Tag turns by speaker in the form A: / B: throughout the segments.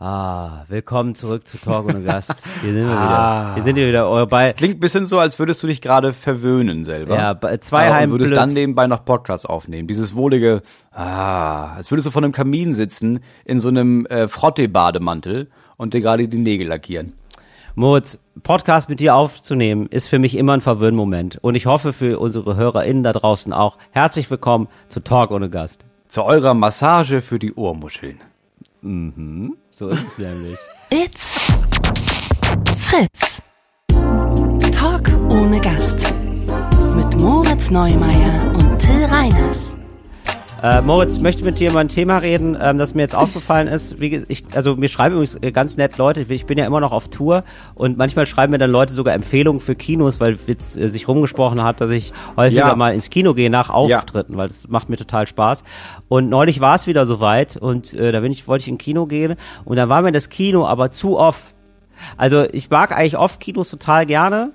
A: Ah, willkommen zurück zu Talk ohne Gast. Hier sind wir ah. wieder. Hier sind wir wieder. Eure bei
B: klingt ein bisschen so, als würdest du dich gerade verwöhnen selber.
A: Ja, bei zwei ja,
B: Und würdest dann nebenbei noch Podcasts aufnehmen. Dieses wohlige, ah, als würdest du vor einem Kamin sitzen in so einem äh, Frotte-Bademantel und dir gerade die Nägel lackieren.
A: Moritz, Podcast mit dir aufzunehmen, ist für mich immer ein Verwöhnmoment. Und ich hoffe für unsere HörerInnen da draußen auch. Herzlich willkommen zu Talk ohne Gast.
B: Zu eurer Massage für die Ohrmuscheln.
A: Mhm. So ist es nämlich.
C: It's Fritz. Talk ohne Gast. Mit Moritz Neumeier und Till Reiners.
A: Äh, Moritz, ich möchte mit dir über ein Thema reden, ähm, das mir jetzt aufgefallen ist. Wie, ich, also mir schreiben übrigens äh, ganz nett Leute, ich bin ja immer noch auf Tour und manchmal schreiben mir dann Leute sogar Empfehlungen für Kinos, weil jetzt äh, sich rumgesprochen hat, dass ich häufiger ja. mal ins Kino gehe nach Auftritten, ja. weil das macht mir total Spaß. Und neulich war es wieder soweit und äh, da bin ich, wollte ich in Kino gehen und dann war mir das Kino aber zu off. Also ich mag eigentlich oft Kinos total gerne,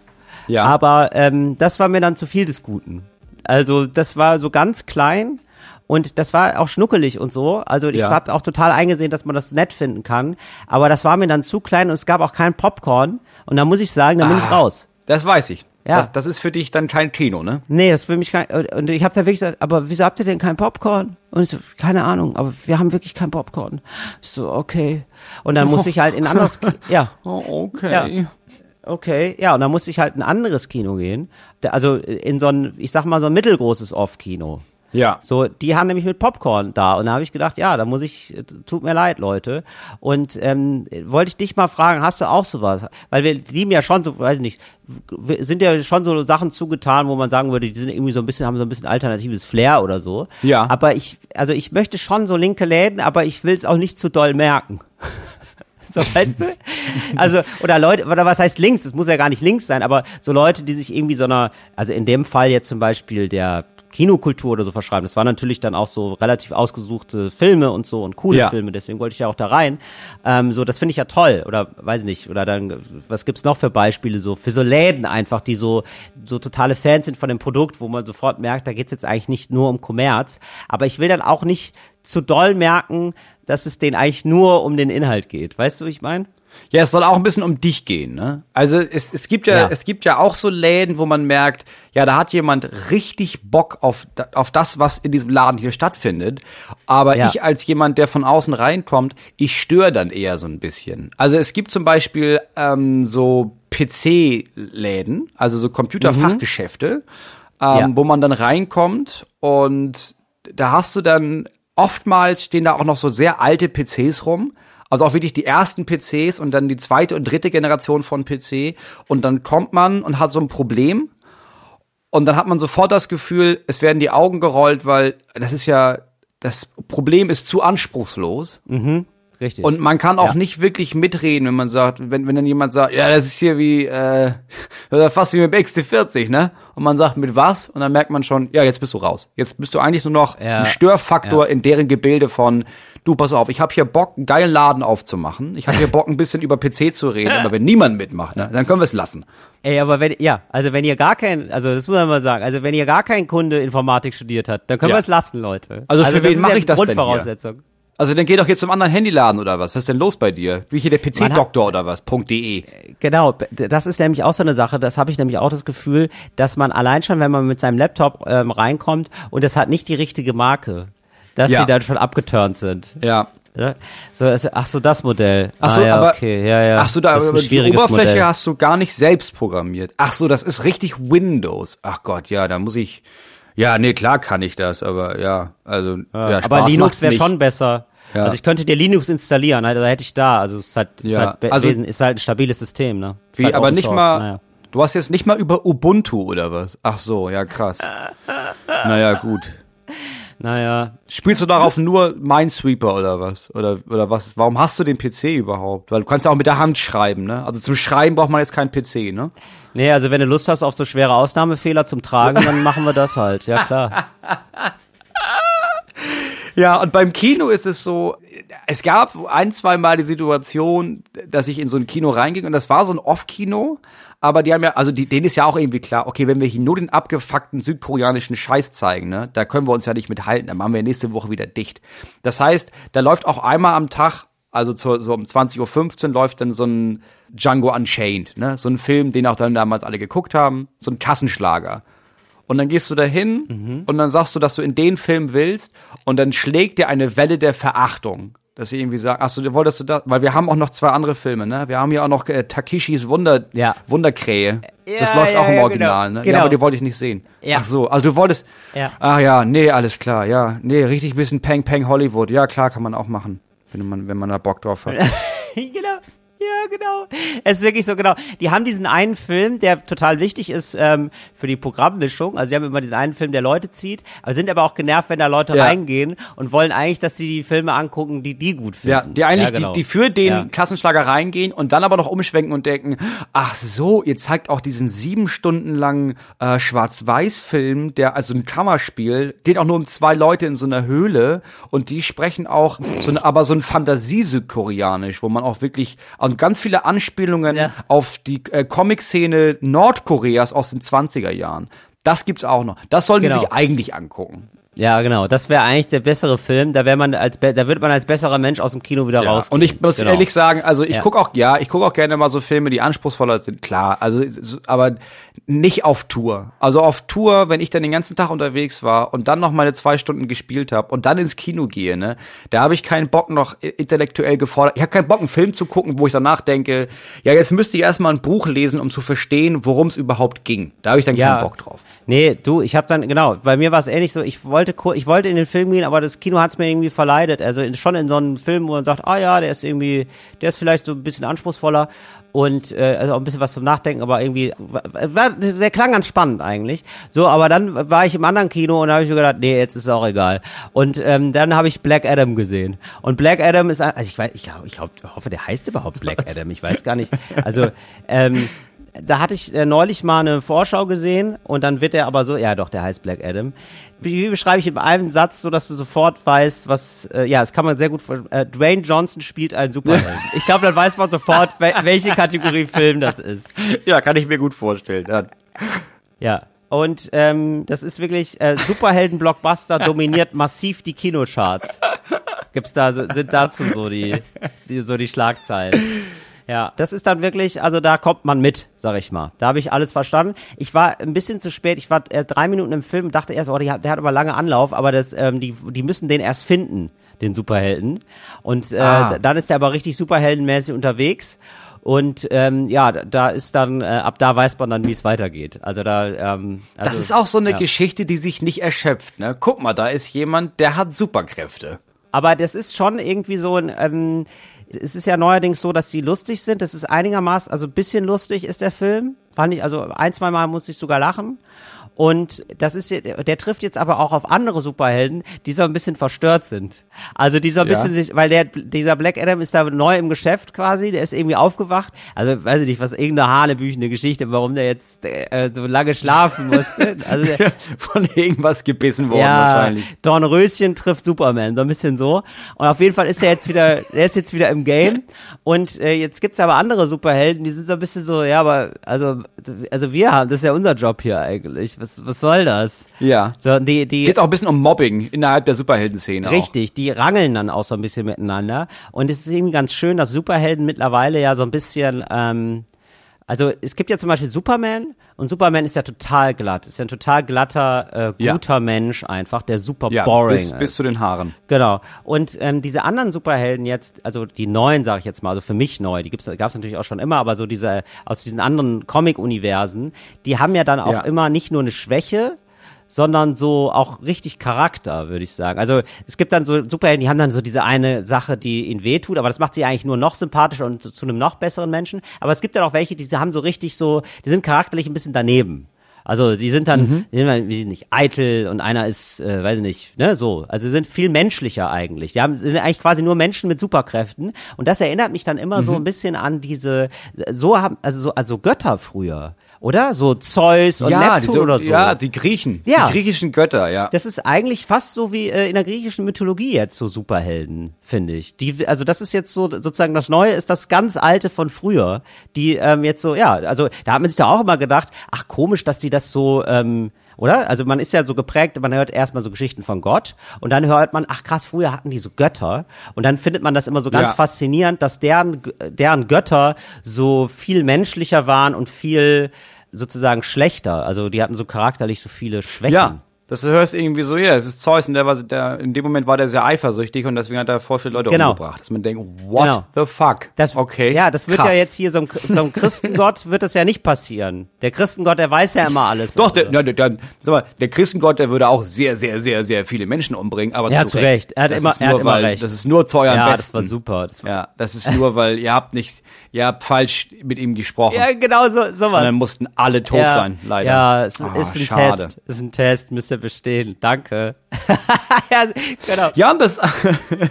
A: ja. aber ähm, das war mir dann zu viel des Guten. Also das war so ganz klein und das war auch schnuckelig und so. Also ich ja. habe auch total eingesehen, dass man das nett finden kann. Aber das war mir dann zu klein und es gab auch kein Popcorn. Und da muss ich sagen, da bin ich ah, raus.
B: Das weiß ich. Ja. Das, das ist für dich dann kein Kino, ne?
A: Nee, das ist für mich kein. Und ich habe da wirklich gesagt, aber wieso habt ihr denn kein Popcorn? Und ich so, keine Ahnung, aber wir haben wirklich kein Popcorn. Ich so, okay. Und dann oh. muss ich halt in ein anderes Kino. Ja.
B: Oh, okay.
A: Ja. Okay, ja, und dann musste ich halt in ein anderes Kino gehen. Also in so ein, ich sag mal, so ein mittelgroßes Off-Kino.
B: Ja.
A: So, die haben nämlich mit Popcorn da. Und da habe ich gedacht, ja, da muss ich, tut mir leid, Leute. Und ähm, wollte ich dich mal fragen, hast du auch sowas? Weil wir lieben ja schon so, weiß ich nicht, sind ja schon so Sachen zugetan, wo man sagen würde, die sind irgendwie so ein bisschen, haben so ein bisschen alternatives Flair oder so.
B: Ja.
A: Aber ich, also ich möchte schon so linke Läden, aber ich will es auch nicht zu doll merken. So, weißt du? Also, oder Leute, oder was heißt links? Es muss ja gar nicht links sein, aber so Leute, die sich irgendwie so einer, also in dem Fall jetzt zum Beispiel der Kinokultur oder so verschreiben. Das waren natürlich dann auch so relativ ausgesuchte Filme und so und coole ja. Filme, deswegen wollte ich ja auch da rein. Ähm, so, das finde ich ja toll. Oder weiß ich nicht, oder dann, was gibt's noch für Beispiele so, für so Läden einfach, die so, so totale Fans sind von dem Produkt, wo man sofort merkt, da geht's jetzt eigentlich nicht nur um Kommerz. Aber ich will dann auch nicht zu doll merken, dass es denen eigentlich nur um den Inhalt geht. Weißt du, wie ich meine?
B: Ja, es soll auch ein bisschen um dich gehen, ne? Also es, es gibt ja, ja, es gibt ja auch so Läden, wo man merkt, ja, da hat jemand richtig Bock auf, auf das, was in diesem Laden hier stattfindet. Aber ja. ich als jemand, der von außen reinkommt, ich störe dann eher so ein bisschen. Also es gibt zum Beispiel ähm, so PC-Läden, also so Computerfachgeschäfte, mhm. ähm, ja. wo man dann reinkommt und da hast du dann oftmals stehen da auch noch so sehr alte PCs rum also auch wirklich die ersten PCs und dann die zweite und dritte Generation von PC. Und dann kommt man und hat so ein Problem. Und dann hat man sofort das Gefühl, es werden die Augen gerollt, weil das ist ja, das Problem ist zu anspruchslos.
A: Mhm. Richtig.
B: Und man kann auch ja. nicht wirklich mitreden, wenn man sagt, wenn, wenn dann jemand sagt, ja, das ist hier wie, äh, fast wie mit XT40, ne? Und man sagt, mit was? Und dann merkt man schon, ja, jetzt bist du raus. Jetzt bist du eigentlich nur noch ja. ein Störfaktor ja. in deren Gebilde von, du, pass auf, ich habe hier Bock, einen geilen Laden aufzumachen. Ich habe hier Bock, ein bisschen über PC zu reden, aber wenn niemand mitmacht, ne, dann können wir es lassen.
A: Ey, aber wenn, ja, also wenn ihr gar kein, also das muss man mal sagen, also wenn ihr gar kein Kunde Informatik studiert hat, dann können ja. wir es lassen, Leute.
B: Also, also für wen mache ich das denn hier? Also dann geh doch jetzt zum anderen Handyladen oder was? Was ist denn los bei dir? Wie hier der PC-Doktor oder was? .de.
A: Genau, das ist nämlich auch so eine Sache, das habe ich nämlich auch das Gefühl, dass man allein schon, wenn man mit seinem Laptop ähm, reinkommt und es hat nicht die richtige Marke, dass ja. die dann schon abgeturnt sind.
B: Ja.
A: Ja, so, ach so, das Modell.
B: Ach so,
A: ah, ja,
B: aber,
A: okay, ja, ja.
B: Ach so, da, aber die Oberfläche Modell. hast du gar nicht selbst programmiert. Ach so, das ist richtig Windows. Ach Gott, ja, da muss ich, ja, nee, klar kann ich das, aber ja, also, ja, ja
A: Aber Linux wäre schon besser. Ja. Also ich könnte dir Linux installieren, also hätte ich da, also es ist halt, ja. ist halt, also, ist halt ein stabiles System, ne?
B: Wie, halt aber nicht Source, mal, naja. du hast jetzt nicht mal über Ubuntu oder was? Ach so, ja krass. naja, gut.
A: Naja.
B: Spielst du darauf nur Minesweeper oder was? Oder, oder was? Warum hast du den PC überhaupt? Weil du kannst ja auch mit der Hand schreiben, ne? Also zum Schreiben braucht man jetzt keinen PC, ne?
A: Nee, also wenn du Lust hast auf so schwere Ausnahmefehler zum Tragen, dann machen wir das halt, ja klar.
B: Ja, und beim Kino ist es so, es gab ein, zwei Mal die Situation, dass ich in so ein Kino reinging und das war so ein Off-Kino, aber die haben ja, also die, denen ist ja auch irgendwie klar, okay, wenn wir hier nur den abgefuckten südkoreanischen Scheiß zeigen, ne, da können wir uns ja nicht mithalten, dann machen wir nächste Woche wieder dicht. Das heißt, da läuft auch einmal am Tag also zu, so um 20.15 Uhr läuft dann so ein Django Unchained, ne? So ein Film, den auch dann damals alle geguckt haben, so ein Kassenschlager. Und dann gehst du dahin mhm. und dann sagst du, dass du in den Film willst und dann schlägt dir eine Welle der Verachtung. Dass sie irgendwie sagen, ach so, wolltest du das, weil wir haben auch noch zwei andere Filme, ne? Wir haben ja auch noch äh, Takishis Wunder, ja. Wunderkrähe. Ja, das läuft ja, auch im Original, genau. ne? Genau. Ja, aber die wollte ich nicht sehen. Ja. Ach so, also du wolltest, ja. ach ja, nee, alles klar, ja, nee, richtig bisschen Peng Peng Hollywood, ja klar, kann man auch machen, wenn man, wenn man da Bock drauf hat.
A: genau. Ja, genau. Es ist wirklich so, genau. Die haben diesen einen Film, der total wichtig ist ähm, für die Programmmischung. Also, die haben immer diesen einen Film, der Leute zieht, aber sind aber auch genervt, wenn da Leute ja. reingehen und wollen eigentlich, dass sie die Filme angucken, die die gut finden. Ja,
B: die eigentlich, ja, genau. die, die für den ja. Klassenschlager reingehen und dann aber noch umschwenken und denken, ach so, ihr zeigt auch diesen sieben Stunden langen äh, Schwarz-Weiß-Film, der also ein Kammerspiel, geht auch nur um zwei Leute in so einer Höhle und die sprechen auch so, aber so ein Fantasie-Südkoreanisch, wo man auch wirklich, also ganz viele Anspielungen ja. auf die äh, Comic-Szene Nordkoreas aus den 20er Jahren. Das gibt's auch noch. Das sollen genau. die sich eigentlich angucken.
A: Ja, genau. Das wäre eigentlich der bessere Film. Da wäre man als da wird man als besserer Mensch aus dem Kino wieder ja. raus.
B: Und ich muss genau. ehrlich sagen, also ich ja. guck auch, ja, ich gucke auch gerne mal so Filme, die anspruchsvoller sind. Klar, also aber nicht auf Tour. Also auf Tour, wenn ich dann den ganzen Tag unterwegs war und dann noch meine zwei Stunden gespielt habe und dann ins Kino gehe, ne, da habe ich keinen Bock noch intellektuell gefordert. Ich habe keinen Bock, einen Film zu gucken, wo ich danach denke, ja, jetzt müsste ich erstmal ein Buch lesen, um zu verstehen, worum es überhaupt ging. Da habe ich dann ja. keinen Bock drauf.
A: Nee, du, ich habe dann, genau, bei mir war es ähnlich so, ich wollte ich wollte in den Film gehen, aber das Kino hat es mir irgendwie verleidet. Also schon in so einem Film, wo man sagt, ah ja, der ist irgendwie, der ist vielleicht so ein bisschen anspruchsvoller und äh, also auch ein bisschen was zum Nachdenken, aber irgendwie, war, der klang ganz spannend eigentlich. So, aber dann war ich im anderen Kino und da habe ich mir gedacht, nee, jetzt ist es auch egal. Und ähm, dann habe ich Black Adam gesehen. Und Black Adam ist, also ich weiß, ich, glaub, ich glaub, hoffe, der heißt überhaupt Black Adam, ich weiß gar nicht. Also, ähm, da hatte ich äh, neulich mal eine Vorschau gesehen und dann wird er aber so, ja doch, der heißt Black Adam. Wie beschreibe ich in einem Satz, so dass du sofort weißt, was, äh, ja, das kann man sehr gut, äh, Dwayne Johnson spielt einen Superhelden. ich glaube, dann weiß man sofort, welche Kategorie Film das ist.
B: Ja, kann ich mir gut vorstellen. Ja.
A: ja. Und ähm, das ist wirklich äh, Superhelden-Blockbuster dominiert massiv die Kinocharts. Gibt's da sind dazu so die so die Schlagzeilen. Ja, das ist dann wirklich, also da kommt man mit, sag ich mal. Da habe ich alles verstanden. Ich war ein bisschen zu spät. Ich war drei Minuten im Film, dachte erst, oh, der hat, der hat aber lange Anlauf, aber das, ähm, die, die müssen den erst finden, den Superhelden. Und äh, ah. dann ist er aber richtig superheldenmäßig unterwegs. Und ähm, ja, da ist dann, äh, ab da weiß man dann, wie es weitergeht. Also da. Ähm, also,
B: das ist auch so eine ja. Geschichte, die sich nicht erschöpft. Ne? Guck mal, da ist jemand, der hat Superkräfte.
A: Aber das ist schon irgendwie so ein. Ähm, es ist ja neuerdings so, dass die lustig sind. Das ist einigermaßen, also ein bisschen lustig ist der Film. Fand ich, also ein, zwei Mal musste ich sogar lachen. Und das ist, der trifft jetzt aber auch auf andere Superhelden, die so ein bisschen verstört sind. Also die so ein ja. bisschen sich, weil der, dieser Black Adam ist da neu im Geschäft quasi, der ist irgendwie aufgewacht. Also weiß ich nicht, was irgendeine hanebüchende Geschichte, warum der jetzt äh, so lange schlafen musste. Also der,
B: Von irgendwas gebissen worden
A: ja,
B: wahrscheinlich.
A: Dornröschen trifft Superman, so ein bisschen so. Und auf jeden Fall ist er jetzt wieder, er ist jetzt wieder im Game. Und äh, jetzt gibt's aber andere Superhelden, die sind so ein bisschen so, ja, aber also, also wir haben, das ist ja unser Job hier eigentlich. Was was, was soll das?
B: Ja. So, die, die, Geht auch ein bisschen um Mobbing innerhalb der Superhelden-Szene.
A: Richtig, auch. die rangeln dann auch so ein bisschen miteinander. Und es ist eben ganz schön, dass Superhelden mittlerweile ja so ein bisschen, ähm, also es gibt ja zum Beispiel Superman und Superman ist ja total glatt, ist ja ein total glatter, äh, guter ja. Mensch einfach, der super ja, boring bis,
B: ist. bis zu den Haaren.
A: Genau. Und ähm, diese anderen Superhelden jetzt, also die neuen, sage ich jetzt mal, also für mich neu, die gab es natürlich auch schon immer, aber so diese aus diesen anderen Comic-Universen, die haben ja dann auch ja. immer nicht nur eine Schwäche, sondern so auch richtig Charakter, würde ich sagen. Also es gibt dann so Superhelden, die haben dann so diese eine Sache, die ihnen wehtut, aber das macht sie eigentlich nur noch sympathischer und zu, zu einem noch besseren Menschen. Aber es gibt dann auch welche, die haben so richtig so, die sind charakterlich ein bisschen daneben. Also die sind dann, mhm. die sind dann, wie nicht, eitel und einer ist, äh, weiß ich nicht, ne, so. Also sie sind viel menschlicher eigentlich. Die haben, sind eigentlich quasi nur Menschen mit Superkräften. Und das erinnert mich dann immer mhm. so ein bisschen an diese, so haben, also so, also Götter früher oder? So Zeus und ja, Neptun
B: diese,
A: oder so.
B: Ja, die Griechen. Ja. Die griechischen Götter, ja.
A: Das ist eigentlich fast so wie äh, in der griechischen Mythologie jetzt so Superhelden, finde ich. Die, also das ist jetzt so sozusagen das Neue ist das ganz Alte von früher, die ähm, jetzt so, ja, also da hat man sich da auch immer gedacht, ach komisch, dass die das so ähm, oder? Also man ist ja so geprägt, man hört erstmal so Geschichten von Gott und dann hört man, ach krass, früher hatten die so Götter und dann findet man das immer so ganz
B: Ja.
A: faszinierend, dass deren, deren Götter so viel menschlicher waren und viel sozusagen schlechter. Also die hatten so charakterlich so viele Schwächen.
B: Ja. Das hörst irgendwie so, ja, das ist Zeus und der war, der, in dem Moment war der sehr eifersüchtig und deswegen hat er voll viele Leute
A: Genau.
B: umgebracht. Dass man denkt, what
A: Genau.
B: the fuck?
A: Das,
B: okay.
A: Ja, das wird
B: krass.
A: ja jetzt hier so einem, so einem Christengott wird das ja nicht passieren. Der Christengott, der weiß ja immer alles.
B: Doch, der,
A: Also.
B: ja, der, der, sag mal, der Christengott, der würde auch sehr, sehr, sehr, sehr viele Menschen umbringen, aber
A: Ja,
B: zu
A: zu Recht. Er hat
B: das
A: immer- er
B: nur,
A: hat immer
B: weil,
A: recht.
B: Das ist nur zu eurem
A: ja,
B: Besten.
A: das war super. Das war,
B: Ja, das ist nur, weil ihr habt nicht, ihr habt falsch mit ihm gesprochen.
A: ja, genau so, sowas.
B: und dann mussten alle tot
A: ja,
B: sein, leider.
A: Ja, es
B: Ah,
A: ist ein
B: schade.
A: Test. Es ist ein Test, müsst ihr bestehen. Danke. ja, genau.
B: Ja, das,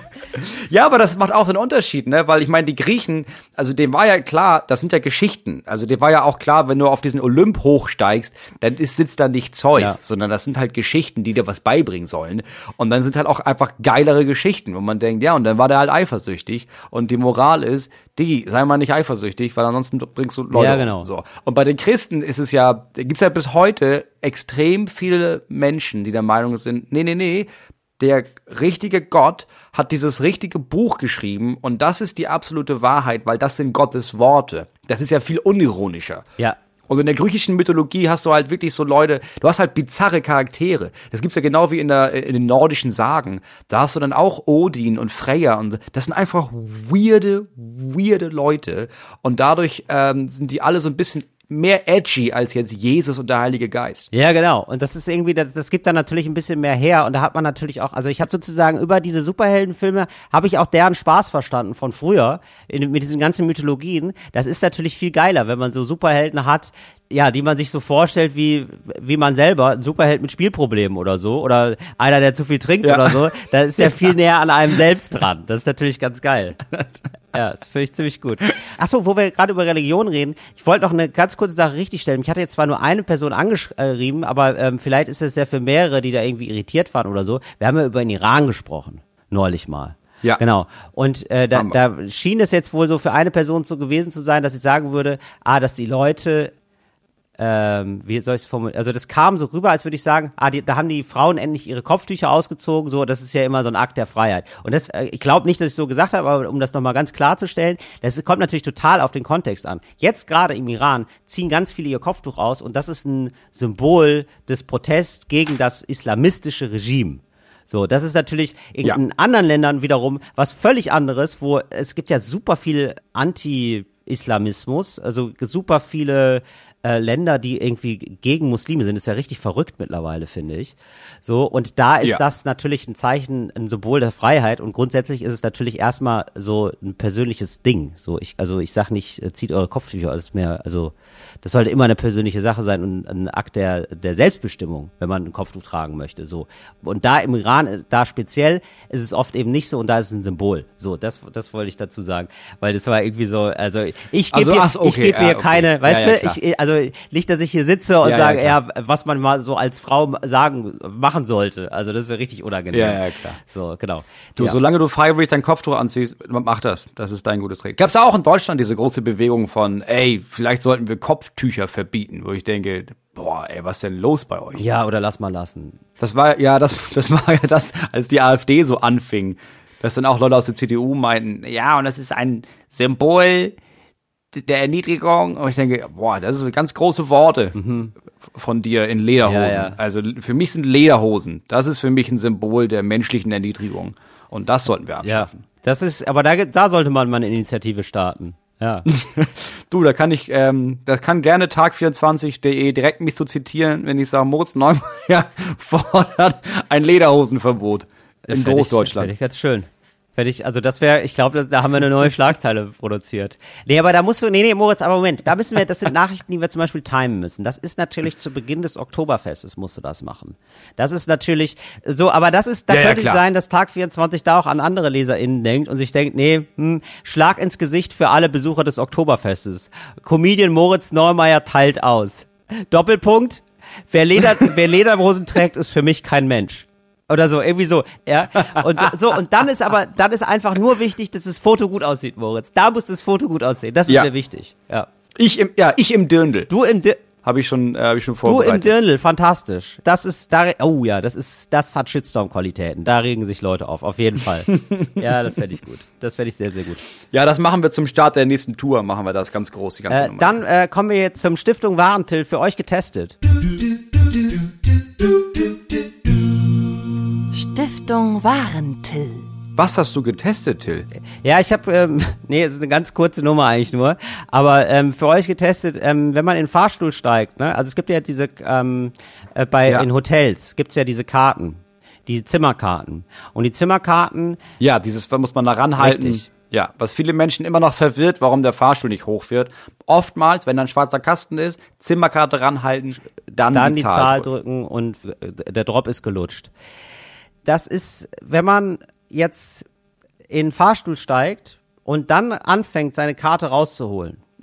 B: ja, aber das macht auch den Unterschied, ne? Weil ich meine, die Griechen, also dem war ja klar, das sind ja Geschichten. Also dem war ja auch klar, wenn du auf diesen Olymp hochsteigst, dann ist, sitzt da nicht Zeus,
A: Ja.
B: sondern das sind halt Geschichten, die dir was beibringen sollen. Und dann sind halt auch einfach geilere Geschichten, wo man denkt, ja, und dann war der halt eifersüchtig. Und die Moral ist, Digi, sei mal nicht eifersüchtig, weil ansonsten bringst du Leute
A: Ja, genau.
B: So. Und bei den Christen ist es ja, gibt's ja bis heute extrem viele Menschen, die der Meinung sind, nee, nee, nee, der richtige Gott hat dieses richtige Buch geschrieben und das ist die absolute Wahrheit, weil das sind Gottes Worte. Das ist ja viel unironischer.
A: Ja.
B: Und in der griechischen Mythologie hast du halt wirklich so Leute, du hast halt bizarre Charaktere. Das gibt's ja genau wie in, der, in den nordischen Sagen. Da hast du dann auch Odin und Freya und das sind einfach weirde, weirde Leute. Und dadurch ähm, sind die alle so ein bisschen mehr edgy als jetzt Jesus und der Heilige Geist.
A: Ja, genau. Und das ist irgendwie, das, das gibt dann natürlich ein bisschen mehr her. Und da hat man natürlich auch, also ich habe sozusagen über diese Superheldenfilme, habe ich auch deren Spaß verstanden von früher, in, mit diesen ganzen Mythologien. Das ist natürlich viel geiler, wenn man so Superhelden hat, ja, die man sich so vorstellt, wie, wie man selber, ein Superheld mit Spielproblemen oder so, oder einer, der zu viel trinkt
B: Ja.
A: oder so. Da ist ja viel näher an einem selbst dran. Das ist natürlich ganz geil. Ja, das finde ich ziemlich gut. Ach so, wo wir gerade über Religion reden, ich wollte noch eine ganz kurze Sache richtigstellen. Mich hatte jetzt zwar nur eine Person angeschrieben, aber ähm, vielleicht ist es ja für mehrere, die da irgendwie irritiert waren oder so. Wir haben ja über den Iran gesprochen, neulich mal.
B: Ja.
A: Genau. Und äh, da, da schien es jetzt wohl so für eine Person so gewesen zu sein, dass ich sagen würde, ah, dass die Leute ähm, wie soll ich es formulieren? Also das kam so rüber, als würde ich sagen, ah, die, da haben die Frauen endlich ihre Kopftücher ausgezogen, so, das ist ja immer so ein Akt der Freiheit. Und das, äh, ich glaube nicht, dass ich so gesagt habe, aber um das nochmal ganz klarzustellen, das kommt natürlich total auf den Kontext an. Jetzt gerade im Iran ziehen ganz viele ihr Kopftuch aus und das ist ein Symbol des Protests gegen das islamistische Regime. So, das ist natürlich in,
B: Ja.
A: in anderen Ländern wiederum was völlig anderes, wo es gibt ja super viel Anti-Islamismus, also super viele äh, Länder, die irgendwie gegen Muslime sind, ist ja richtig verrückt mittlerweile, finde ich. So, und da ist
B: Ja.
A: das natürlich ein Zeichen, ein Symbol der Freiheit und grundsätzlich ist es natürlich erstmal so ein persönliches Ding. So, ich, also ich sag nicht, äh, zieht eure Kopftücher aus, mehr, also das sollte immer eine persönliche Sache sein und ein Akt der, der Selbstbestimmung, wenn man ein Kopftuch tragen möchte. So. Und da im Iran, äh, da speziell, ist es oft eben nicht so und da ist es ein Symbol. So, das, das wollte ich dazu sagen. Weil das war irgendwie so, also ich gebe
B: Also, ach okay,
A: ich gebe
B: ja,
A: hier
B: okay.
A: keine, weißt
B: Ja, ja,
A: du, ich, also nicht, dass ich hier sitze und
B: Ja, ja,
A: sage, ja,
B: klar.
A: was man mal so als Frau sagen, machen sollte. Also das ist ja richtig unangenehm.
B: Ja, ja, klar.
A: So, genau.
B: Du,
A: ja.
B: solange du freiwillig dein Kopftuch anziehst, mach das. Das ist dein gutes Recht. Gab's ja auch in Deutschland diese große Bewegung von, ey, vielleicht sollten wir Kopftücher verbieten, wo ich denke, boah, ey, was ist denn los bei euch?
A: ja, oder lass mal lassen.
B: Das war ja das, das war ja das, als die AfD so anfing, dass dann auch Leute aus der CDU meinten, ja, und das ist ein Symbol der Erniedrigung. Und ich denke, boah, das sind ganz große Worte von dir in Lederhosen.
A: Ja, ja.
B: Also für mich sind Lederhosen, das ist für mich ein Symbol der menschlichen Erniedrigung. Und das sollten wir
A: Ja.
B: abschaffen.
A: Das ist, aber da, da sollte man mal eine Initiative starten. Ja.
B: Du, da kann ich, ähm, das kann gerne tag24.de direkt mich zu zitieren, wenn ich sage, Moritz Neumeier fordert ein Lederhosenverbot in
A: ich-
B: Großdeutschland.
A: fänd ich ganz schön. Fänd ich, also das wäre, ich glaube, da haben wir eine neue Schlagzeile produziert. Nee, aber da musst du, nee, nee, Moritz, aber Moment, da müssen wir, das sind Nachrichten, die wir zum Beispiel timen müssen. Das ist natürlich zu Beginn des Oktoberfestes musst du das machen. Das ist natürlich so, aber das ist, da
B: Ja, ja,
A: könnte es
B: klar.
A: sein, dass Tag 24 da auch an andere LeserInnen denkt und sich denkt, nee, hm, Schlag ins Gesicht für alle Besucher des Oktoberfestes. Comedian Moritz Neumeier teilt aus. Doppelpunkt, wer, Leder, wer Lederhosen trägt, ist für mich kein Mensch. Oder so, irgendwie so, ja. Und so, und dann ist aber, dann ist einfach nur wichtig, dass das Foto gut aussieht, Moritz. Da muss das Foto gut aussehen. Das ist
B: Ja.
A: mir wichtig. Ja.
B: Ich im, ja, ich im Dirndl.
A: Du im Di
B: Habe ich schon, äh, habe ich schon
A: Du
B: vorbereitet.
A: im Dirndl, fantastisch. Das ist, da, oh ja, das ist, das hat Shitstorm-Qualitäten. Da regen sich Leute auf, auf jeden Fall. ja, das fände ich gut. Das fände ich sehr, sehr gut.
B: ja, das machen wir zum Start der nächsten Tour, machen wir das ganz groß, die ganze
A: Äh,
B: Nummer.
A: dann äh, kommen wir jetzt zum Stiftung Warentil für euch getestet.
C: Stiftung Warentil.
B: Was hast du getestet, Till?
A: Ja, ich habe, ähm, nee, es ist eine ganz kurze Nummer eigentlich nur, aber ähm, für euch getestet, ähm, wenn man in den Fahrstuhl steigt, ne, also es gibt ja diese, ähm, äh, bei
B: Ja.
A: in Hotels gibt's ja diese Karten, die Zimmerkarten und die Zimmerkarten,
B: Ja, dieses muss man da ranhalten.
A: Richtig.
B: Ja, was viele Menschen immer noch verwirrt, warum der Fahrstuhl nicht hoch wird. Oftmals, wenn da ein schwarzer Kasten ist, Zimmerkarte ranhalten, dann,
A: dann
B: die,
A: die Zahl drücken und äh, der Drop ist gelutscht. Das ist, wenn man jetzt in den Fahrstuhl steigt und dann anfängt, seine Karte rauszuholen.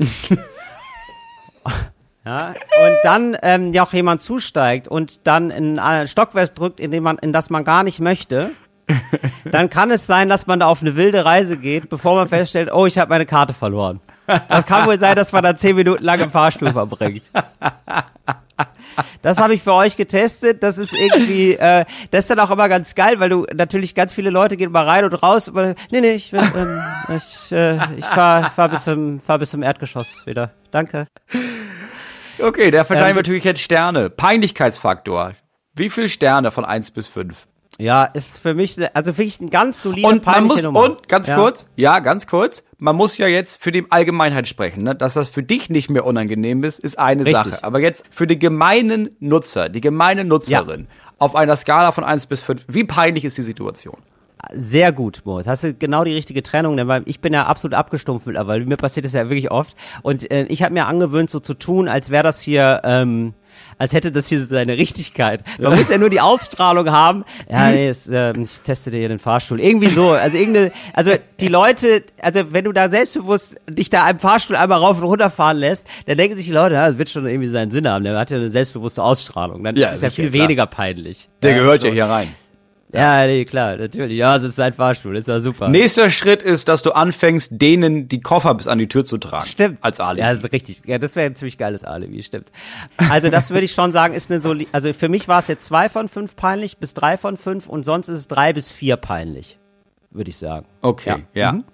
A: ja, und dann ähm, ja auch jemand zusteigt und dann in ein Stockwerk drückt, in dem man, in das man gar nicht möchte, dann kann es sein, dass man da auf eine wilde Reise geht, bevor man feststellt, oh, ich habe meine Karte verloren. Das kann wohl sein, dass man da zehn Minuten lang im Fahrstuhl verbringt. Das habe ich für euch getestet. Das ist irgendwie, äh, das ist dann auch immer ganz geil, weil du natürlich ganz viele Leute gehen mal rein und raus. Aber, nee, nee, ich, ähm, ich, äh, ich fahr, fahr bis zum, fahr bis zum Erdgeschoss wieder. Danke.
B: Okay, der verteilen
A: Ähm,
B: wir natürlich jetzt Sterne. Peinlichkeitsfaktor. Wie viel Sterne von 1 bis 5?
A: Ja, ist für mich, ne- also wirklich ein ganz solide,
B: Und man muss,
A: Nummer.
B: und ganz
A: ja.
B: kurz, ja, ganz kurz, man muss ja jetzt für die Allgemeinheit sprechen, ne? dass das für dich nicht mehr unangenehm ist, ist eine
A: Richtig.
B: Sache. Aber jetzt für den gemeinen Nutzer, die gemeine Nutzerin, auf einer Skala von 1 bis 5, wie peinlich ist die Situation?
A: Sehr gut, Moritz. Hast du genau die richtige Trennung, denn weil ich bin ja absolut abgestumpft mittlerweile. Mir passiert das ja wirklich oft. Und äh, ich habe mir angewöhnt, so zu tun, als wäre das hier, ähm, als hätte das hier so seine Richtigkeit. Man muss ja nur die Ausstrahlung haben. Ja, nee, es, ähm, ich teste dir hier den Fahrstuhl. Irgendwie so. Also irgendeine, also die Leute, also wenn du da selbstbewusst dich da im Fahrstuhl einmal rauf und runter fahren lässt, dann denken sich die Leute, ja, das wird schon irgendwie seinen Sinn haben. Der hat ja eine selbstbewusste Ausstrahlung. Dann
B: Ja,
A: ist es ja viel
B: klar.
A: weniger peinlich.
B: Der gehört
A: so.
B: ja hier rein.
A: Ja, nee, klar, natürlich. Ja, es ist sein Fahrstuhl, ist ja super.
B: Nächster Schritt ist, dass du anfängst, denen die Koffer bis an die Tür zu tragen.
A: Stimmt.
B: Als Alibi.
A: Ja, das ist richtig. Ja, das wäre ein ziemlich geiles Alibi, stimmt. Also das würde ich schon sagen, ist eine soli also für mich war es jetzt zwei von fünf peinlich bis drei von fünf und sonst ist es drei bis vier peinlich, würde ich sagen.
B: okay, ja.
A: Mhm.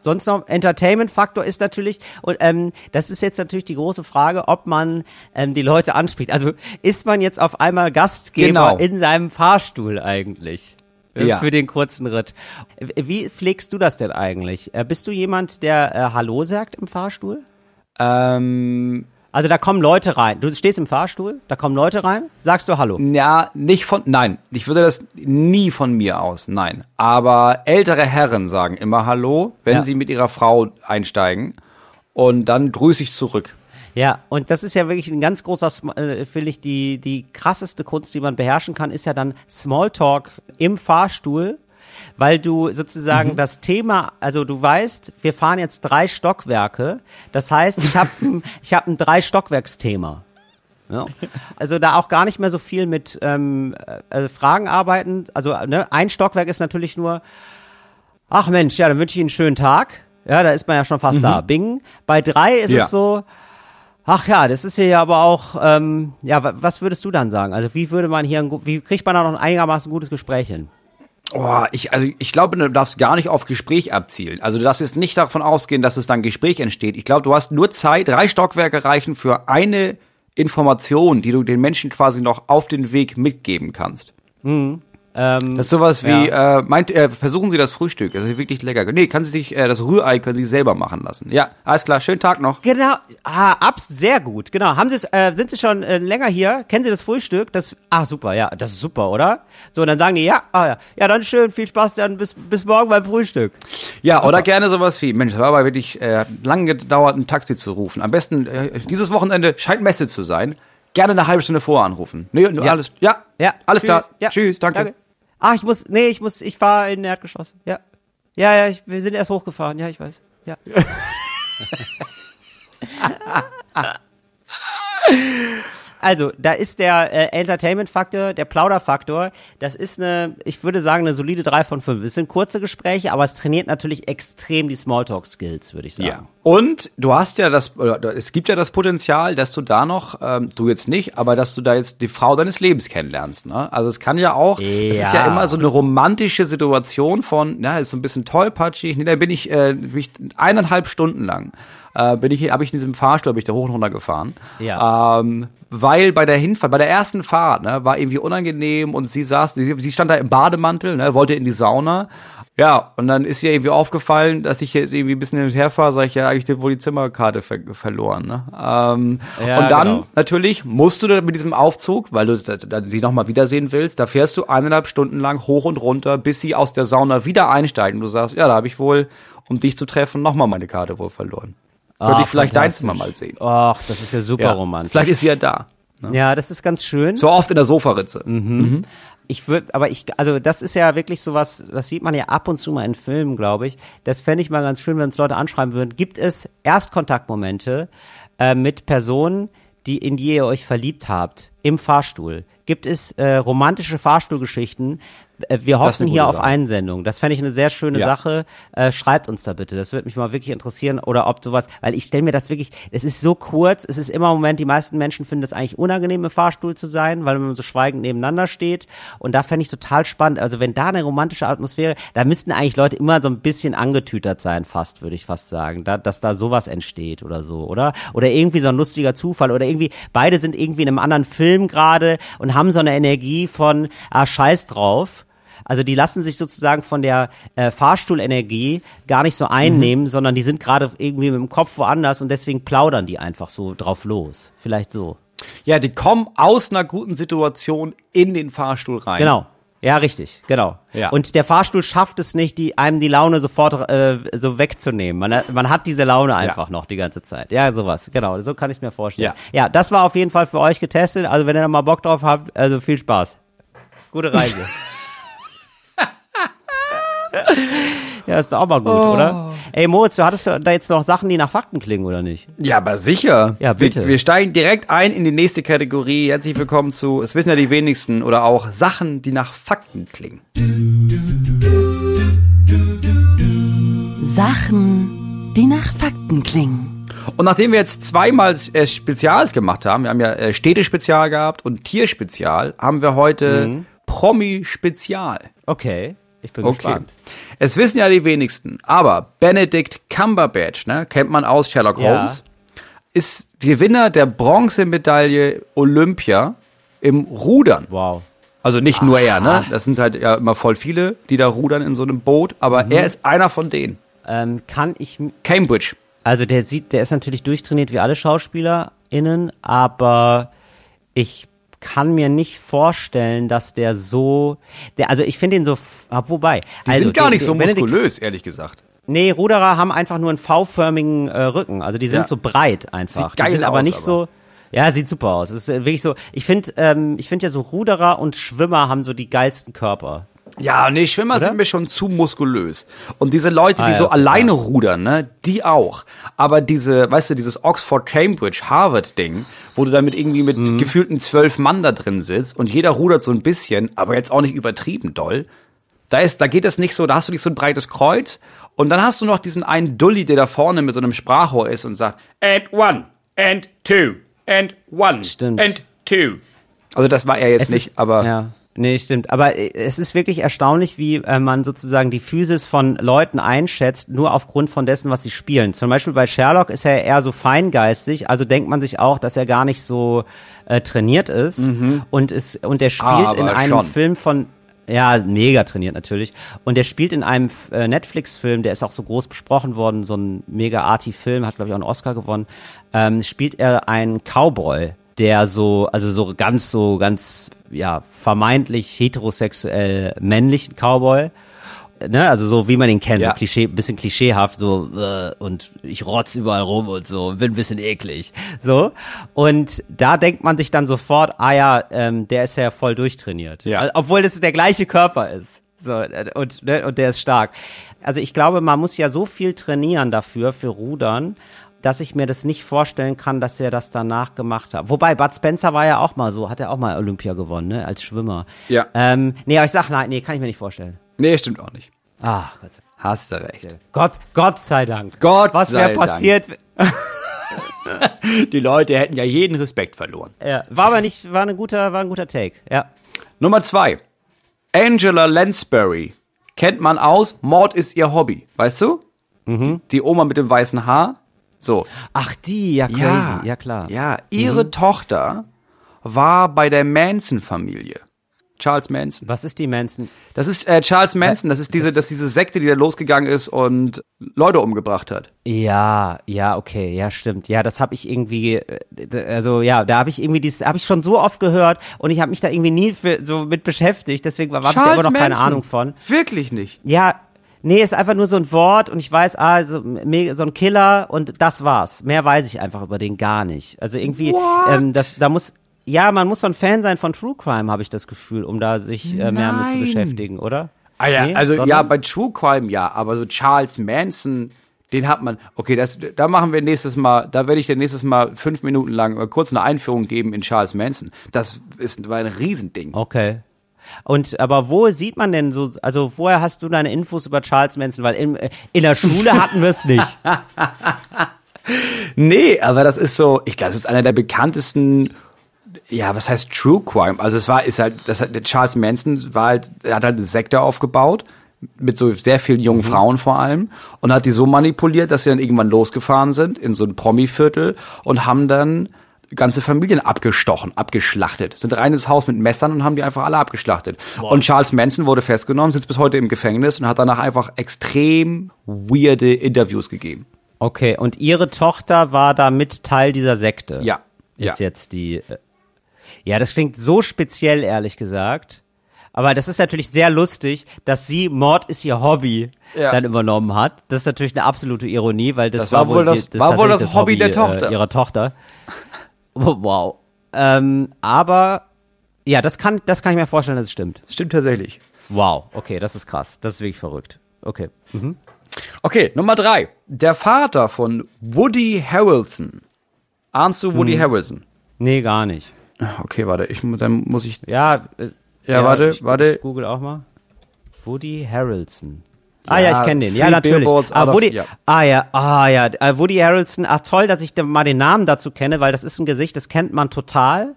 A: Sonst noch Entertainment-Faktor ist natürlich, und ähm, das ist jetzt natürlich die große Frage, ob man ähm, die Leute anspricht. Also ist man jetzt auf einmal Gastgeber
B: Genau.
A: in seinem Fahrstuhl eigentlich? äh,
B: Ja.
A: Für den kurzen Ritt. Wie pflegst du das denn eigentlich? Äh, bist du jemand, der äh, Hallo sagt im Fahrstuhl?
B: Ähm,
A: Also da kommen Leute rein. Du stehst im Fahrstuhl, da kommen Leute rein, sagst du Hallo.
B: Ja, nicht von, nein, ich würde das nie von mir aus, nein. Aber ältere Herren sagen immer Hallo, wenn
A: Ja.
B: sie mit ihrer Frau einsteigen. Und dann grüße ich zurück.
A: Ja, und das ist ja wirklich ein ganz großer, äh, finde ich, die, die krasseste Kunst, die man beherrschen kann, ist ja dann Smalltalk im Fahrstuhl, weil du sozusagen das Thema, also du weißt, wir fahren jetzt drei Stockwerke, das heißt, ich habe ich hab ein Drei-Stockwerks-Thema. Ja. Also da auch gar nicht mehr so viel mit ähm, äh, Fragen arbeiten. Also ne, ein Stockwerk ist natürlich nur, ach Mensch, ja, dann wünsche ich Ihnen einen schönen Tag. Ja, da ist man ja schon fast da. Bing. Bei drei ist
B: Ja.
A: es so, ach ja, das ist hier ja aber auch, ähm, ja, wa- was würdest du dann sagen? Also wie würde man hier, ein, wie kriegt man da noch ein einigermaßen gutes Gespräch hin?
B: Oh, ich, also ich glaube, du darfst gar nicht auf Gespräch abzielen. Also du darfst jetzt nicht davon ausgehen, dass es dann Gespräch entsteht. Ich glaube, du hast nur Zeit, drei Stockwerke reichen für eine Information, die du den Menschen quasi noch auf den Weg mitgeben kannst.
A: Ähm,
B: Das ist sowas wie, äh, meint, äh, versuchen Sie das Frühstück, das ist wirklich lecker. Nee, kann Sie sich, äh, das Rührei können Sie selber machen lassen. Ja, alles klar, schönen Tag noch.
A: Genau, ah, abs, sehr gut, genau. Haben Sie äh, sind Sie schon äh, länger hier? Kennen Sie das Frühstück? Das, ah, super, ja, das ist super, oder? So, und dann sagen die, ja, ah, ja, ja, dann schön, viel Spaß, dann bis, bis morgen beim Frühstück.
B: Ja, oder gerne sowas wie, Mensch, das war aber wirklich äh, lange gedauert, ein Taxi zu rufen. Am besten, äh, dieses Wochenende scheint Messe zu sein. Gerne eine halbe Stunde vorher anrufen. Nee,
A: Ja.
B: alles, ja,
A: Ja,
B: alles
A: tschüss,
B: klar.
A: Ja,
B: Tschüss, danke.
A: Ah, ich muss, nee, ich muss, ich fahre in den Erdgeschoss. Ja. Ja, ja, ich, wir sind erst hochgefahren. Ja, ich weiß. Ja. also, da ist der äh, Entertainment-Faktor, der Plauder-Faktor, das ist eine, ich würde sagen, eine solide 3 von 5. Es sind kurze Gespräche, aber es trainiert natürlich extrem die Smalltalk-Skills, würde ich sagen. Ja.
B: Und du hast ja das, es gibt ja das Potenzial, dass du da noch, ähm, du jetzt nicht, aber dass du da jetzt die Frau deines Lebens kennenlernst. Ne? Also es kann ja auch, ja. es ist ja immer so eine romantische Situation von, na, ist so ein bisschen tollpatschig. Nee, da bin ich, äh, bin ich eineinhalb Stunden lang äh, bin ich, habe ich in diesem Fahrstuhl, bin ich da hoch und runter gefahren. Ja. Ähm, weil bei der Hinfahrt, bei der ersten Fahrt, ne, war irgendwie unangenehm und sie saß, sie, sie stand da im Bademantel, ne, wollte in die Sauna. Ja, und dann ist ihr irgendwie aufgefallen, dass ich jetzt irgendwie ein bisschen hin und her fahre, sage ich ja, eigentlich wohl die Zimmerkarte ver verloren. Ne? Ähm, ja, und dann genau. natürlich musst du mit diesem Aufzug, weil du da, da, sie nochmal wiedersehen willst, da fährst du eineinhalb Stunden lang hoch und runter, bis sie aus der Sauna wieder einsteigen. Du sagst, ja, da habe ich wohl, um dich zu treffen, nochmal meine Karte wohl verloren. Könnte ich vielleicht dein Zimmer mal sehen.
A: Ach, das ist ja super ja, romantisch.
B: Vielleicht ist sie ja da.
A: Ne? Ja, das ist ganz schön.
B: So oft in der Sofaritze.
A: Mhm. Mhm. Ich würde, aber ich, also das ist ja wirklich sowas, das sieht man ja ab und zu mal in Filmen, glaube ich. Das fände ich mal ganz schön, wenn uns Leute anschreiben würden. Gibt es Erstkontaktmomente äh, mit Personen, die in die ihr euch verliebt habt, im Fahrstuhl? Gibt es äh, romantische Fahrstuhlgeschichten, wir hoffen hier auf Sache. Einsendung. Das fände ich eine sehr schöne ja. Sache. Äh, schreibt uns da bitte. Das würde mich mal wirklich interessieren. Oder ob sowas, weil ich stelle mir das wirklich, es ist so kurz, es ist immer im Moment, die meisten Menschen finden es eigentlich unangenehm, im Fahrstuhl zu sein, weil man so schweigend nebeneinander steht. Und da fände ich total spannend. Also wenn da eine romantische Atmosphäre, da müssten eigentlich Leute immer so ein bisschen angetütert sein, fast, würde ich fast sagen. Da, dass da sowas entsteht oder so, oder? Oder irgendwie so ein lustiger Zufall. Oder irgendwie, beide sind irgendwie in einem anderen Film gerade und haben so eine Energie von, ah, scheiß drauf also die lassen sich sozusagen von der äh, Fahrstuhlenergie gar nicht so einnehmen, mhm. sondern die sind gerade irgendwie mit dem Kopf woanders und deswegen plaudern die einfach so drauf los. Vielleicht so.
B: Ja, die kommen aus einer guten Situation in den Fahrstuhl rein.
A: Genau. Ja, richtig, genau. Ja. Und der Fahrstuhl schafft es nicht, die, einem die Laune sofort äh, so wegzunehmen. Man, man hat diese Laune einfach ja. noch die ganze Zeit. Ja, sowas, genau, so kann ich mir vorstellen. Ja. ja, das war auf jeden Fall für euch getestet. Also wenn ihr da mal Bock drauf habt, also viel Spaß. Gute Reise. ja, ist doch auch mal gut, oh. oder? Ey, Moritz, du hattest da jetzt noch Sachen, die nach Fakten klingen, oder nicht?
B: Ja, aber sicher.
A: Ja, bitte.
B: Wir, wir steigen direkt ein in die nächste Kategorie. Herzlich willkommen zu, es wissen ja die wenigsten, oder auch Sachen, die nach Fakten klingen.
C: Sachen, die nach Fakten klingen.
B: Und nachdem wir jetzt zweimal äh, Spezials gemacht haben, wir haben ja äh, Städte-Spezial gehabt und Tier-Spezial, haben wir heute mhm. Promi-Spezial.
A: Okay. Ich bin okay. gespannt.
B: Es wissen ja die wenigsten, aber Benedict Cumberbatch, ne, kennt man aus Sherlock Holmes, ja. ist Gewinner der Bronzemedaille Olympia im Rudern.
A: Wow.
B: Also nicht Aha. nur er, ne? Das sind halt ja immer voll viele, die da rudern in so einem Boot, aber mhm. er ist einer von denen.
A: Ähm, kann ich.
B: Cambridge.
A: Also der sieht, der ist natürlich durchtrainiert wie alle SchauspielerInnen, aber ich kann mir nicht vorstellen, dass der so, der, also ich finde ihn so, ah, wobei.
B: Die
A: also,
B: sind gar nicht so muskulös, ehrlich gesagt.
A: Nee, Ruderer haben einfach nur einen V-förmigen äh, Rücken. Also die sind ja. so breit einfach. Sieht geil die sind aber aus, nicht aber. so. Ja, sieht super aus. Es ist wirklich so. Ich finde, ähm, ich finde ja so Ruderer und Schwimmer haben so die geilsten Körper.
B: Ja, nee, Schwimmer Oder? sind mir schon zu muskulös. Und diese Leute, die ah, ja, so alleine ja. rudern, ne, die auch. Aber diese, weißt du, dieses Oxford, Cambridge, Harvard Ding, wo du damit irgendwie mit mhm. gefühlten zwölf Mann da drin sitzt und jeder rudert so ein bisschen, aber jetzt auch nicht übertrieben doll. Da ist, da geht es nicht so, da hast du nicht so ein breites Kreuz und dann hast du noch diesen einen Dulli, der da vorne mit so einem Sprachrohr ist und sagt, and one, and two, and one, Stimmt. and two. Also das war er jetzt es nicht, ist, aber.
A: Ja. Nee, stimmt. Aber äh, es ist wirklich erstaunlich, wie äh, man sozusagen die Physis von Leuten einschätzt, nur aufgrund von dessen, was sie spielen. Zum Beispiel bei Sherlock ist er eher so feingeistig, also denkt man sich auch, dass er gar nicht so äh, trainiert ist. Mhm. Und, ist und er spielt Aber in einem schon. Film von ja, mega trainiert natürlich. Und er spielt in einem äh, Netflix-Film, der ist auch so groß besprochen worden, so ein mega arty Film, hat glaube ich auch einen Oscar gewonnen. Ähm, spielt er einen Cowboy, der so, also so ganz, so ganz, ja, vermeintlich heterosexuell männlichen Cowboy. Ne, also so wie man ihn kennt, ja. so Klischee, bisschen klischeehaft, so äh, und ich rotz überall rum und so, bin ein bisschen eklig, so und da denkt man sich dann sofort, ah ja, ähm, der ist ja voll durchtrainiert, ja. Also, obwohl das der gleiche Körper ist, so und ne, und der ist stark. Also ich glaube, man muss ja so viel trainieren dafür für Rudern dass ich mir das nicht vorstellen kann, dass er das danach gemacht hat. Wobei, Bud Spencer war ja auch mal so, hat er auch mal Olympia gewonnen, ne, als Schwimmer.
B: Ja.
A: Ähm, nee, aber ich sag, nein, nee, kann ich mir nicht vorstellen.
B: Nee, stimmt auch nicht.
A: Ah, Gott sei
B: Hast du recht.
A: Gott, Gott sei Dank.
B: Gott
A: Was wäre passiert?
B: Die Leute hätten ja jeden Respekt verloren.
A: Ja, war aber nicht, war, ein guter, war ein guter Take, ja.
B: Nummer zwei. Angela Lansbury. Kennt man aus, Mord ist ihr Hobby. Weißt du?
A: Mhm.
B: Die Oma mit dem weißen Haar. So.
A: Ach, die, ja, crazy, ja, klar.
B: Ja, ihre Tochter war bei der Manson-Familie. Charles Manson.
A: Was ist die Manson?
B: Das ist äh, Charles Manson, das ist diese, das ist diese Sekte, die da losgegangen ist und Leute umgebracht hat.
A: Ja, ja, okay, ja, stimmt. Ja, das habe ich irgendwie, äh, also ja, da habe ich irgendwie dieses, habe ich schon so oft gehört und ich habe mich da irgendwie nie für, so mit beschäftigt, deswegen habe ich da immer noch keine Ahnung von.
B: Wirklich nicht.
A: Ja, nee, ist einfach nur so ein Wort und ich weiß, ah, so, so ein Killer und das war's. Mehr weiß ich einfach über den gar nicht. Also irgendwie,
B: What?
A: ähm, das, da muss, ja, man muss so ein Fan sein von True Crime, habe ich das Gefühl, um da sich äh, mehr mit zu
B: Nein.
A: beschäftigen, oder?
B: Ah ja,
A: Nee,
B: also
A: sondern-
B: ja, bei True Crime ja, aber so Charles Manson, den hat man. Okay, das, da machen wir nächstes Mal, da werde ich dir nächstes Mal fünf Minuten lang kurz eine Einführung geben in Charles Manson. Das ist war ein Riesending.
A: Okay. Und aber wo sieht man denn so, also woher hast du deine Infos über Charles Manson? Weil in, in der Schule hatten wir es nicht.
B: Nee, aber das ist so, ich glaube, das ist einer der bekanntesten, ja, was heißt True Crime? Also es war, ist halt, das Charles Manson war halt, er hat halt eine Sekte aufgebaut, mit so sehr vielen jungen Frauen vor allem, und hat die so manipuliert, dass sie dann irgendwann losgefahren sind in so ein Promi-Viertel und haben dann ganze Familien abgestochen, abgeschlachtet. Sind rein ins Haus mit Messern und haben die einfach alle abgeschlachtet. Und Charles Manson wurde festgenommen, sitzt bis heute im Gefängnis und hat danach einfach extrem weirde Interviews gegeben.
A: Okay, und ihre Tochter war da mit Teil dieser Sekte.
B: Ja.
A: Ist
B: ja.
A: jetzt die. äh, Ja, das klingt so speziell, ehrlich gesagt. Aber das ist natürlich sehr lustig, dass sie Mord ist ihr Hobby
B: Ja.
A: dann übernommen hat. Das ist natürlich eine absolute Ironie, weil das,
B: Das war wohl das-
A: die,
B: war wohl das Hobby der
A: äh,
B: Tochter.
A: ihrer Tochter. Wow. Ähm, aber ja, das kann, das kann ich mir vorstellen, dass es stimmt.
B: Stimmt tatsächlich.
A: Wow, okay, das ist krass. Das ist wirklich verrückt. Okay.
B: Okay, Nummer drei. Der Vater von Woody Harrelson. Ahnst du Woody Harrelson?
A: Nee, gar nicht.
B: Ah, Okay, warte, ich, dann muss ich.
A: Ja, äh,
B: Ja, warte,
A: ich,
B: warte.
A: Ich google auch mal. Woody Harrelson. Ah
B: Ja,
A: ja, ich kenne den. Ja, natürlich. Ah,
B: of-
A: Woody,
B: ja.
A: ah ja, ah ja, äh, Woody Harrelson. Ach toll, dass ich da mal den Namen dazu kenne, weil das ist ein Gesicht, das kennt man total.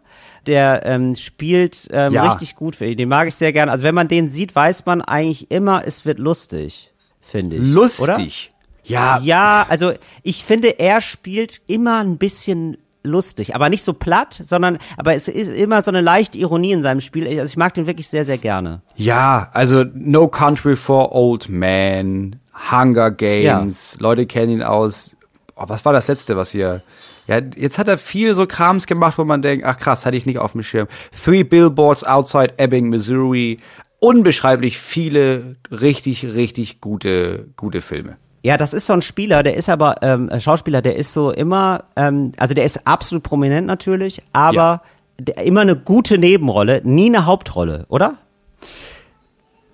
A: Der ähm, spielt ähm,
B: Ja.
A: richtig gut für ihn. Den mag ich sehr gerne. Also wenn man den sieht, weiß man eigentlich immer, es wird lustig, finde ich. Oder?
B: Lustig. Ja,
A: Ja, also ich finde, er spielt immer ein bisschen lustig, aber nicht so platt, sondern aber es ist immer so eine leichte Ironie in seinem Spiel. Also ich mag den wirklich sehr, sehr gerne.
B: ja, also No Country for Old Men, Hunger Games, Leute kennen ihn aus. Oh, was war das letzte, was hier? Ja, jetzt hat er viel so Krams gemacht, wo man denkt, ach krass, hatte ich nicht auf dem Schirm. Three Billboards Outside Ebbing, Missouri. Unbeschreiblich viele richtig, richtig gute, gute Filme.
A: Ja, das ist so ein Spieler, der ist aber ähm, Schauspieler, der ist so immer, ähm, also der ist absolut prominent natürlich, aber
B: Ja.
A: der, immer eine gute Nebenrolle, nie eine Hauptrolle, oder?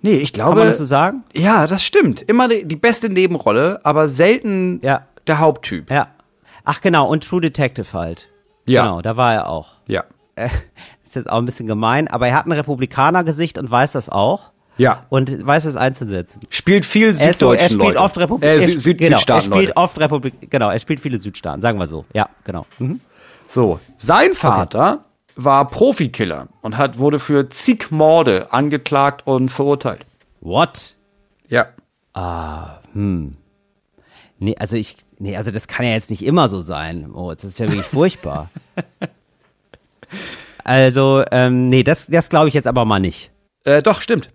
B: Nee, ich glaube.
A: Kann man das so sagen?
B: Ja, das stimmt. Immer die, die beste Nebenrolle, aber selten
A: Ja.
B: der Haupttyp.
A: Ja. Ach genau, und True Detective halt.
B: Ja.
A: Genau, da war er auch.
B: Ja.
A: Äh, ist jetzt auch ein bisschen gemein, aber er hat ein Republikanergesicht und weiß das auch.
B: Ja.
A: Und weiß es einzusetzen.
B: Spielt viel
A: Er, ist so,
B: süddeutschen
A: er spielt oft Republik.
B: Äh,
A: er,
B: Sü Süd
A: genau, er
B: Südstaaten,
A: spielt
B: Leute.
A: oft Republik. Genau, er spielt viele Südstaaten, sagen wir so. Ja, genau. Mhm.
B: So, sein Vater war Profikiller und hat wurde für zig Morde angeklagt und verurteilt.
A: What?
B: Ja.
A: Nee, also ich, nee, also das kann ja jetzt nicht immer so sein. Oh, das ist ja wirklich furchtbar. Also, ähm, nee, das, das glaube ich jetzt aber mal nicht.
B: Äh, doch, stimmt.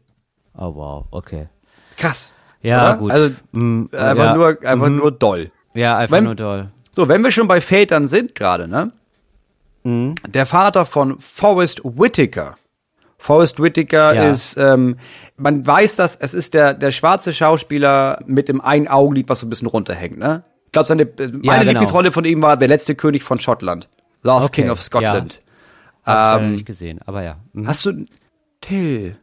A: Oh wow, okay.
B: Krass.
A: Ja,
B: Oder?
A: gut.
B: Also
A: Mm,
B: einfach
A: ja.
B: nur einfach nur doll.
A: Ja, einfach
B: Wenn-
A: nur toll.
B: So, wenn wir schon bei Vätern sind gerade, ne?
A: Mhm.
B: Der Vater von Forrest Whitaker. Forrest Whitaker
A: Ja.
B: ist, ähm, man weiß das, es ist der, der schwarze Schauspieler mit dem einen Augenlid, was so ein bisschen runterhängt, ne? Ich glaube, seine äh, meine
A: genau.
B: Lieblingsrolle von ihm war der letzte König von Schottland. Last
A: Okay,
B: King of Scotland.
A: Hab ich
B: Ähm,
A: nicht gesehen, aber ja. Mhm.
B: Hast du Till?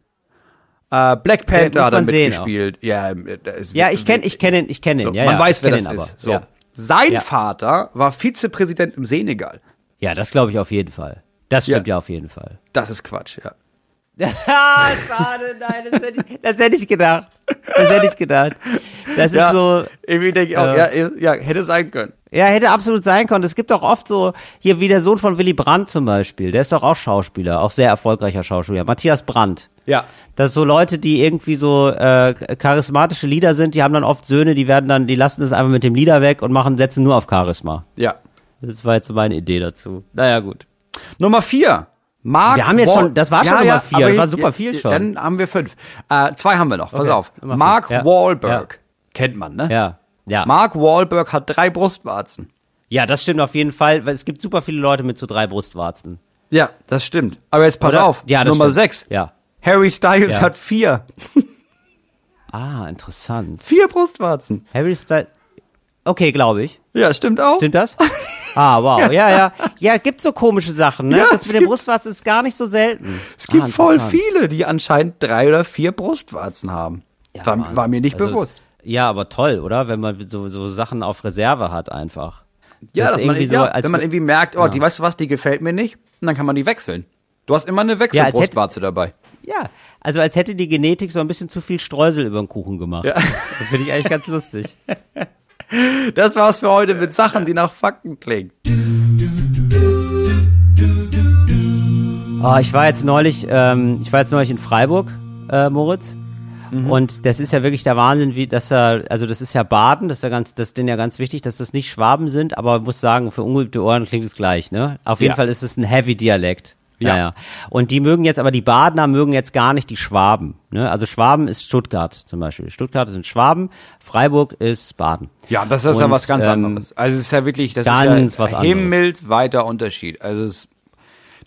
B: Äh, Black Panther hat er mitgespielt. Ja, äh,
A: Ja, ich kenne ich kenn ihn, ich kenne ihn.
B: so,
A: ja,
B: man
A: ja,
B: weiß, wer
A: kenn
B: das ist.
A: aber.
B: So.
A: Ja.
B: Sein. Vater war Vizepräsident im Senegal.
A: Ja, das glaube ich auf jeden Fall. Das stimmt ja, auf jeden Fall.
B: Das ist Quatsch, ja.
A: Ah, schade, nein, das hätte, ich, das hätte ich gedacht. Das hätte ich gedacht. Das
B: ja,
A: ist so,
B: Irgendwie denke ich auch,
A: Ja.
B: ja, ja, hätte sein können.
A: Ja, hätte absolut sein können. Es gibt auch oft so, hier wie der Sohn von Willy Brandt zum Beispiel, der ist doch auch Schauspieler, auch sehr erfolgreicher Schauspieler, Matthias Brandt.
B: Ja.
A: Das so Leute, die irgendwie so äh, charismatische Lieder sind, die haben dann oft Söhne, die werden dann, die lassen das einfach mit dem Lieder weg und machen, setzen nur auf Charisma.
B: Ja.
A: Das war jetzt so meine Idee dazu. Naja, gut.
B: Nummer vier. Mark
A: Wir haben jetzt
B: Wahl-
A: schon- das war schon Nummer vier, das war super viel schon.
B: Dann haben wir fünf. Äh, zwei haben wir noch, pass
A: Okay,
B: auf. Mark
A: ja.
B: Wahlberg. Kennt man, ne?
A: Ja. Ja.
B: Mark Wahlberg hat drei Brustwarzen.
A: ja, das stimmt auf jeden Fall, weil es gibt super viele Leute mit so drei Brustwarzen.
B: Ja, das stimmt. Aber jetzt pass
A: Oder?
B: auf.
A: Ja,
B: Nummer
A: stimmt.
B: sechs.
A: Ja.
B: Harry Styles
A: Ja.
B: hat vier.
A: Ah, interessant.
B: Vier Brustwarzen.
A: Harry Styles. Okay, glaube ich.
B: Ja, stimmt auch.
A: Stimmt das? Ah, wow. Ja, ja. Ja, gibt so komische Sachen, ne?
B: Ja,
A: das mit dem Brustwarzen ist gar nicht so selten.
B: Es gibt
A: ah,
B: voll viele, die anscheinend drei oder vier Brustwarzen haben.
A: Ja,
B: war, war mir nicht
A: Also,
B: bewusst.
A: Ja, aber toll, oder? Wenn man so, so Sachen auf Reserve hat einfach.
B: Ja,
A: Das
B: dass
A: ist
B: man,
A: irgendwie
B: ja
A: so, als
B: wenn man irgendwie merkt, oh,
A: Ja.
B: die, weißt du was, die gefällt mir nicht, und dann kann man die wechseln. Du hast immer eine Wechselbrustwarze dabei.
A: Ja, also als hätte die Genetik so ein bisschen zu viel Streusel über den Kuchen gemacht.
B: Ja.
A: Das finde ich eigentlich ganz lustig.
B: Das war's für heute mit Sachen, die nach Fakten klingen.
A: Oh, ich war jetzt neulich, ähm, ich war jetzt neulich in Freiburg, äh, Moritz. Und das ist ja wirklich der Wahnsinn, wie das da, also das ist ja Baden, das ist ja ganz, das ist denen ja ganz wichtig, dass das nicht Schwaben sind, aber muss sagen, für ungeübte Ohren klingt es gleich, ne? Auf jeden
B: Ja.
A: Fall ist es ein Heavy-Dialekt.
B: Ja.
A: Naja. Und die mögen jetzt, aber die Badener mögen jetzt gar nicht die Schwaben. Ne? Also Schwaben ist Stuttgart zum Beispiel. Stuttgart sind Schwaben, Freiburg ist Baden.
B: Ja, das ist ja
A: Und,
B: was ganz
A: ähm,
B: anderes. Also es ist ja wirklich, das
A: ganz
B: ist ja
A: was
B: himmelweiter Unterschied. Also es,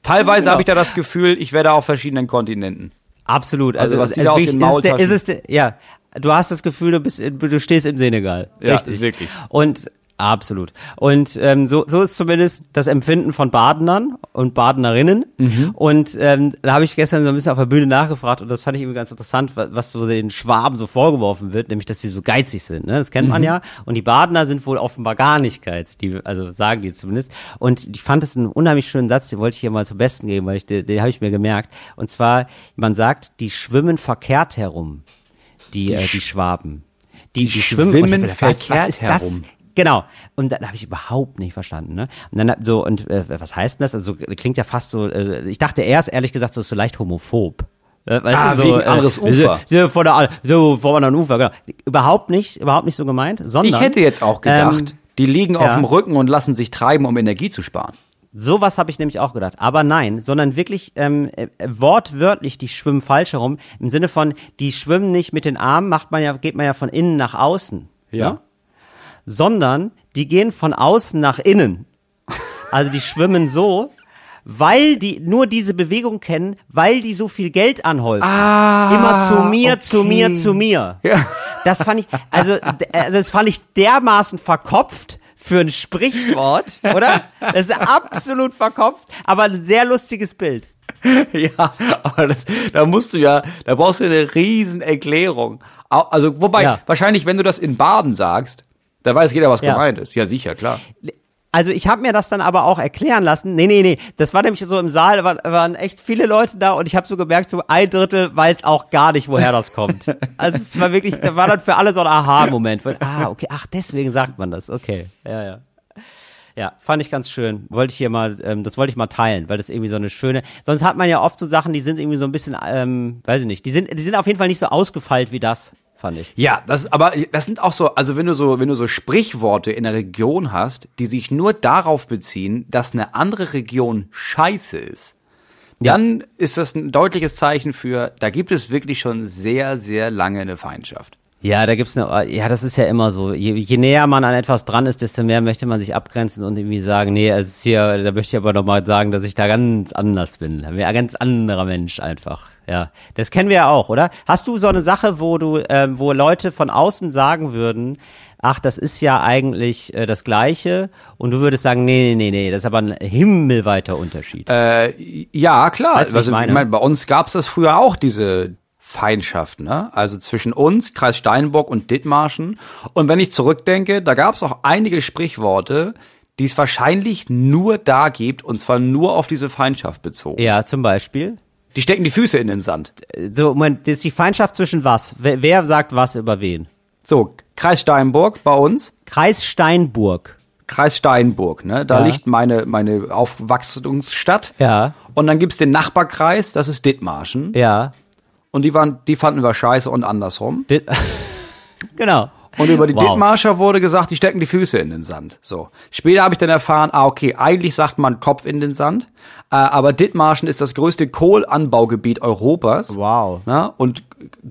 B: teilweise
A: genau.
B: habe ich da das Gefühl, ich werde auf verschiedenen Kontinenten.
A: Absolut.
B: Also,
A: Also,
B: was die
A: es
B: da aus den
A: ist es der- ist es der- ja, du hast das Gefühl, du bist, du stehst im Senegal.
B: Ja,
A: Richtig.
B: wirklich.
A: Und absolut. Und ähm, so, so ist zumindest das Empfinden von Badenern und Badenerinnen.
B: Mhm.
A: Und ähm, da habe ich gestern so ein bisschen auf der Bühne nachgefragt und das fand ich irgendwie ganz interessant, was, was so den Schwaben so vorgeworfen wird, nämlich dass sie so geizig sind. Ne? Das kennt
B: Mhm.
A: man ja. Und die Badener sind wohl offenbar gar nicht geizig. Die, also sagen die zumindest. Und ich fand es einen unheimlich schönen Satz, den wollte ich hier mal zum Besten geben, weil ich den, den habe ich mir gemerkt. Und zwar, man sagt, die schwimmen verkehrt herum, die, äh, die Schwaben. Die, die, schwimmen,
B: schwimmen
A: dachte, was, was
B: verkehrt
A: ist das?
B: herum.
A: Genau. Und dann habe ich überhaupt nicht verstanden. Ne? Und dann so und äh, was heißt denn das? Also klingt ja fast so. Äh, ich dachte erst ehrlich gesagt so ist so leicht homophob. Äh, weißt
B: Ah,
A: du, so,
B: wegen anderes Ufer.
A: So, so von der, so von anderen Ufer. Genau. Überhaupt nicht, überhaupt nicht so gemeint, sondern
B: Ich hätte jetzt auch gedacht,
A: Ähm,
B: die liegen auf
A: ja.
B: dem Rücken und lassen sich treiben, um Energie zu sparen.
A: Sowas habe ich nämlich auch gedacht. Aber nein, sondern wirklich ähm, äh, wortwörtlich, die schwimmen falsch herum. Im Sinne von, die schwimmen nicht mit den Armen, macht man ja, geht man ja von innen nach außen.
B: Ja.
A: Ne? Sondern die gehen von außen nach innen. Also die schwimmen so, weil die nur diese Bewegung kennen, weil die so viel Geld anhäufen.
B: Ah,
A: Immer zu mir, zu
B: okay.
A: mir, zu mir.
B: Ja.
A: Das fand ich, also, also das fand ich dermaßen verkopft für ein Sprichwort, oder? Das ist absolut verkopft, aber ein sehr lustiges Bild.
B: Ja, aber das, da musst du ja, da brauchst du eine riesen Erklärung. Also, wobei,
A: Ja.
B: wahrscheinlich, wenn du das in Baden sagst, da weiß jeder, was
A: Ja.
B: gemeint ist. Ja, sicher, klar.
A: Also ich habe mir das dann aber auch erklären lassen. Nee, nee, nee. Das war nämlich so im Saal, da waren, waren echt viele Leute da und ich habe so gemerkt, so ein Drittel weiß auch gar nicht, woher das kommt. Also es war wirklich, da war dann für alle so ein Aha-Moment. Ah, okay, ach, deswegen sagt man das. Okay, ja, ja. Ja, fand ich ganz schön. Wollte ich hier mal, ähm, das wollte ich mal teilen, weil das irgendwie so eine schöne. Sonst hat man ja oft so Sachen, die sind irgendwie so ein bisschen, ähm, weiß ich nicht, die sind, die sind auf jeden Fall nicht so ausgefeilt wie das, fand ich.
B: Ja, das, aber das sind auch so, also wenn du so, wenn du so Sprichworte in der Region hast, die sich nur darauf beziehen, dass eine andere Region scheiße ist, dann ist das ein deutliches Zeichen für, da gibt es wirklich schon sehr, sehr lange eine Feindschaft.
A: Ja, da gibt's eine, ja, das ist ja immer so. Je, je näher man an etwas dran ist, desto mehr möchte man sich abgrenzen und irgendwie sagen, nee, es ist hier, da möchte ich aber nochmal sagen, dass ich da ganz anders bin. Ein ganz anderer Mensch einfach. Ja, das kennen wir ja auch, oder? Hast du so eine Sache, wo du, ähm, wo Leute von außen sagen würden, ach, das ist ja eigentlich äh, das Gleiche, und du würdest sagen, nee, nee, nee, nee, das ist aber ein himmelweiter Unterschied.
B: Äh, ja, klar.
A: Weißt wie ich
B: also,
A: meine?
B: ich meine, bei uns gab's das früher auch, diese Feindschaft, ne? Also zwischen uns, Kreis Steinbock und Dithmarschen. Und wenn ich zurückdenke, da gab es auch einige Sprichworte, die es wahrscheinlich nur da gibt, und zwar nur auf diese Feindschaft bezogen.
A: Ja, zum Beispiel.
B: Die stecken die Füße in den Sand.
A: So, Moment, das ist die Feindschaft zwischen was? Wer, wer sagt was über wen?
B: So, Kreis Steinburg bei uns.
A: Kreis Steinburg.
B: Kreis Steinburg, ne? Da
A: Ja.
B: liegt meine, meine Aufwachsungsstadt.
A: Ja,
B: Und dann gibt's den Nachbarkreis, das ist Dithmarschen.
A: ja.
B: Und die waren, die fanden wir scheiße und andersrum.
A: Dit genau.
B: Und über die
A: Wow.
B: Dithmarscher wurde gesagt, die stecken die Füße in den Sand. So. Später habe ich dann erfahren, ah, okay, eigentlich sagt man Kopf in den Sand. Äh, aber Dithmarschen ist das größte Kohlanbaugebiet Europas.
A: Wow.
B: Na, und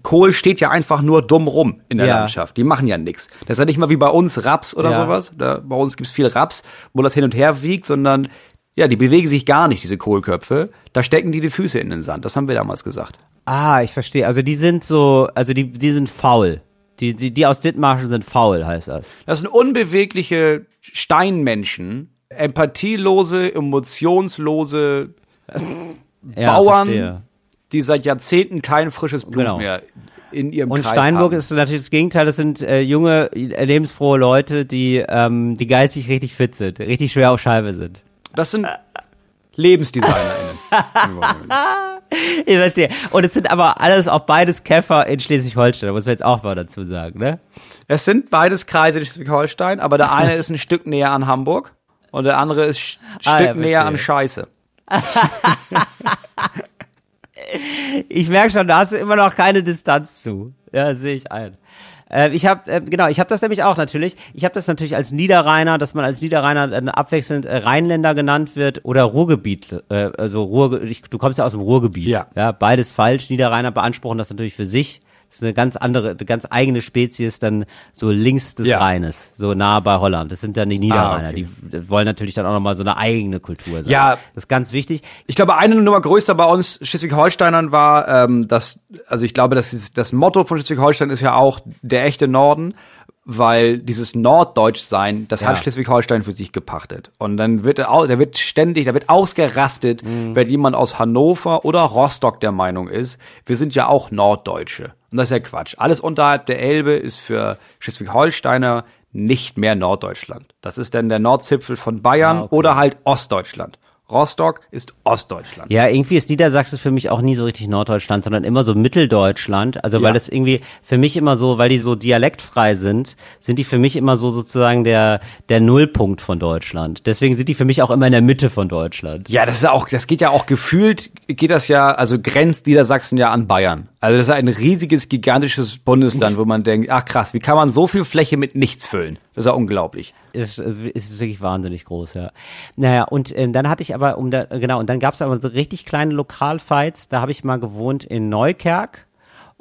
B: Kohl steht ja einfach nur dumm rum in der
A: Ja.
B: Landschaft. Die machen ja nichts. Das ist ja nicht mal wie bei uns Raps oder
A: Ja.
B: sowas. Da, bei uns gibt's viel Raps, wo das hin und her wiegt, sondern ja, die bewegen sich gar nicht, diese Kohlköpfe. Da stecken die die Füße in den Sand. Das haben wir damals gesagt.
A: Ah, ich verstehe. Also die sind so, also die, die sind faul. Die, die, die aus Dithmarschen sind faul, heißt das.
B: Das sind unbewegliche Steinmenschen, empathielose, emotionslose
A: Ja,
B: Bauern,
A: verstehe.
B: die seit Jahrzehnten kein frisches Blut
A: Genau.
B: mehr in ihrem
A: Und
B: Kreis
A: Steinburg
B: haben.
A: ist natürlich das Gegenteil. Das sind äh, junge, äh, lebensfrohe Leute, die, ähm, die geistig richtig fit sind, richtig schwer auf Scheibe sind.
B: Das sind LebensdesignerInnen.
A: Ich verstehe. Und es sind aber alles auch beides Käfer in Schleswig-Holstein, da muss man jetzt auch mal dazu sagen, ne?
B: es sind beides Kreise in Schleswig-Holstein, aber der eine ist ein Stück näher an Hamburg und der andere ist ein
A: Ah,
B: Stück
A: ja,
B: näher an. Scheiße.
A: Ich merke schon, da hast du immer noch keine Distanz zu. Ja, sehe ich ein. Äh, ich habe äh, genau, ich habe das nämlich auch natürlich. Ich habe das natürlich als Niederrheiner, dass man als Niederrheiner dann abwechselnd äh, Rheinländer genannt wird oder Ruhrgebiet. Äh, also Ruhr, ich, du kommst ja aus dem Ruhrgebiet.
B: Ja.
A: ja. Beides falsch. Niederrheiner beanspruchen das natürlich für sich. Das ist eine ganz andere, eine ganz eigene Spezies, dann so links des
B: Ja.
A: Rheines, so nah bei Holland. Das sind dann die Niederrheiner.
B: Ah, okay.
A: Die wollen natürlich dann auch nochmal so eine eigene Kultur sein.
B: Ja.
A: Das ist ganz wichtig.
B: Ich glaube, eine Nummer größer bei uns Schleswig-Holsteinern war, ähm, dass, also ich glaube, das, ist, das Motto von Schleswig-Holstein ist ja auch der echte Norden, weil dieses Norddeutschsein, das
A: Ja.
B: hat Schleswig-Holstein für sich gepachtet. Und dann wird er, au- da wird ständig, da wird ausgerastet,
A: Mhm.
B: wenn jemand aus Hannover oder Rostock der Meinung ist, wir sind ja auch Norddeutsche. Und das ist ja Quatsch. Alles unterhalb der Elbe ist für Schleswig-Holsteiner nicht mehr Norddeutschland. Das ist dann der Nordzipfel von Bayern
A: Ah, okay.
B: oder halt Ostdeutschland. Rostock ist Ostdeutschland.
A: Ja, irgendwie ist Niedersachsen für mich auch nie so richtig Norddeutschland, sondern immer so Mitteldeutschland. Also weil
B: Ja.
A: das irgendwie für mich immer so, weil die so dialektfrei sind, sind die für mich immer so sozusagen der der Nullpunkt von Deutschland. Deswegen sind die für mich auch immer in der Mitte von Deutschland.
B: Ja, das ist auch, das geht ja auch gefühlt, geht das ja, also grenzt Niedersachsen ja an Bayern. Also das ist ein riesiges, gigantisches Bundesland, wo man denkt, ach krass, wie kann man so viel Fläche mit nichts füllen? Das ist ja unglaublich.
A: Ist, ist, ist wirklich wahnsinnig groß, ja. Naja, und ähm, dann hatte ich aber, um da, genau, und dann gab es aber so richtig kleine Lokalfights. Da habe ich mal gewohnt in Neukerk.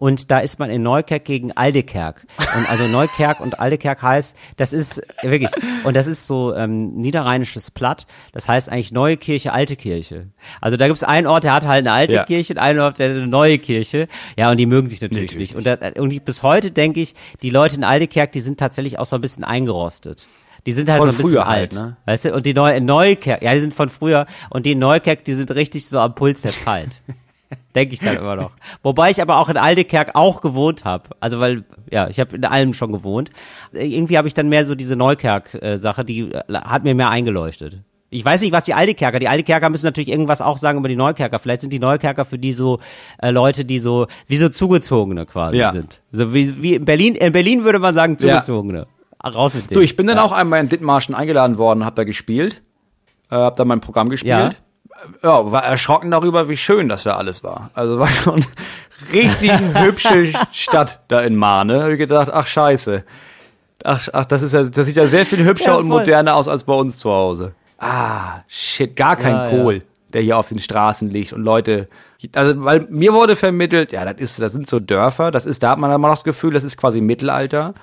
A: Und da ist man in Neukerk gegen Aldekerk. Und also Neukerk und Aldekerk heißt, das ist wirklich, und das ist so ähm, niederrheinisches Platt. Das heißt eigentlich neue Kirche, alte Kirche. Also da gibt es einen Ort, der hat halt eine alte
B: Ja.
A: Kirche und einen Ort, der hat eine neue Kirche. Ja, und die mögen sich natürlich
B: Natürlich
A: nicht. Und, da, und bis heute denke ich, die Leute in Aldekerk, die sind tatsächlich auch so ein bisschen eingerostet. Die sind halt
B: Von
A: so ein bisschen
B: früher
A: alt,
B: halt, ne?
A: Weißt du? Und die neue Neukerk, ja, die sind von früher. Und die Neukerk, die sind richtig so am Puls der Zeit. Denke ich dann immer noch. Wobei ich aber auch in Aldekerk auch gewohnt habe. Also weil, ja, ich habe in allem schon gewohnt. Irgendwie habe ich dann mehr so diese Neukerk-Sache, die äh, hat mir mehr eingeleuchtet. Ich weiß nicht, was die Aldekerker, die Aldekerker müssen natürlich irgendwas auch sagen über die Neukerker. Vielleicht sind die Neukerker für die so äh, Leute, die so, wie so Zugezogene quasi
B: Ja.
A: sind. So wie, wie in Berlin, in Berlin würde man sagen Zugezogene. Raus mit
B: Du,
A: denen.
B: ich bin dann auch einmal in Dithmarschen eingeladen worden, hab da gespielt, äh, hab da mein Programm gespielt. Ja. war erschrocken darüber, wie schön das da alles war. Also war schon richtig hübsche Stadt da in Mahne. Hab ich gedacht, ach scheiße. Ach, ach, das ist ja, das sieht ja sehr viel hübscher
A: Ja,
B: und moderner aus als bei uns zu Hause. Ah, shit, gar kein
A: Ja, ja.
B: Kohl, der hier auf den Straßen liegt und Leute, also weil mir wurde vermittelt, ja, das ist, das sind so Dörfer, das ist, da hat man immer noch das Gefühl, das ist quasi Mittelalter.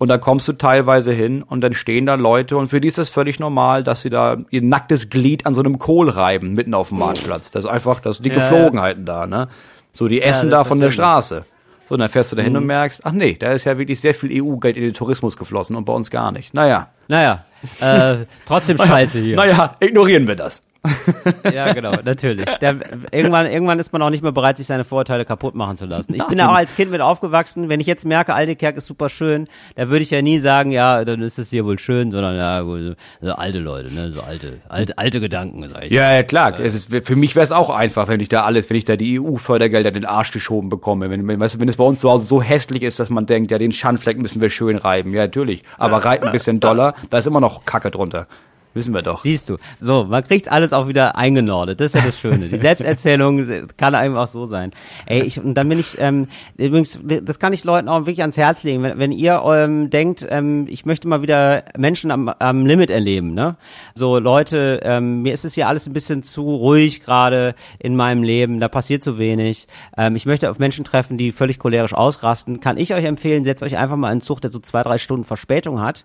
B: Und da kommst du teilweise hin und dann stehen da Leute und für die ist das völlig normal, dass sie da ihr nacktes Glied an so einem Kohl reiben, mitten auf dem Marktplatz. Das ist einfach, das sind die
A: Ja, ja.
B: Geflogenheiten da, ne? So, die essen da von der. Straße. So, und dann fährst du da hin und merkst, ach nee, da ist ja wirklich sehr viel EU-Geld in den Tourismus geflossen und bei uns gar nicht. Naja.
A: Naja, äh, trotzdem scheiße hier.
B: Naja, ignorieren wir das.
A: ja, genau, natürlich. Der, irgendwann, irgendwann ist man auch nicht mehr bereit, sich seine Vorurteile kaputt machen zu lassen. Ich bin ja auch als Kind mit aufgewachsen. Wenn ich jetzt merke, Altekerk ist super schön, da würde ich ja nie sagen, ja, dann ist es hier wohl schön, sondern ja, so, so alte Leute, ne, so alte, alte, alte Gedanken. Sag ich.
B: Ja, ja, klar. Es ist, für mich wäre es auch einfach, wenn ich da alles, wenn ich da die EU-Fördergelder in den Arsch geschoben bekomme. Wenn, wenn, weißt du, wenn es bei uns zu Hause so hässlich ist, dass man denkt, ja, den Schandfleck müssen wir schön reiben. Ja, natürlich. Aber reibt ein bisschen Dollar, da ist immer noch Kacke drunter. Wissen wir doch.
A: Siehst du. So, man kriegt alles auch wieder eingenordet. Das ist ja das Schöne. Die Selbsterzählung kann einem auch so sein. Ey, ich, und dann bin ich, ähm, übrigens, das kann ich Leuten auch wirklich ans Herz legen. Wenn, wenn ihr ähm, denkt, ähm, ich möchte mal wieder Menschen am, am Limit erleben, ne? So, Leute, ähm, mir ist es hier alles ein bisschen zu ruhig gerade in meinem Leben, da passiert zu wenig. Ähm, ich möchte auf Menschen treffen, die völlig cholerisch ausrasten. Kann ich euch empfehlen, setzt euch einfach mal einen Zug, der so zwei, drei Stunden Verspätung hat.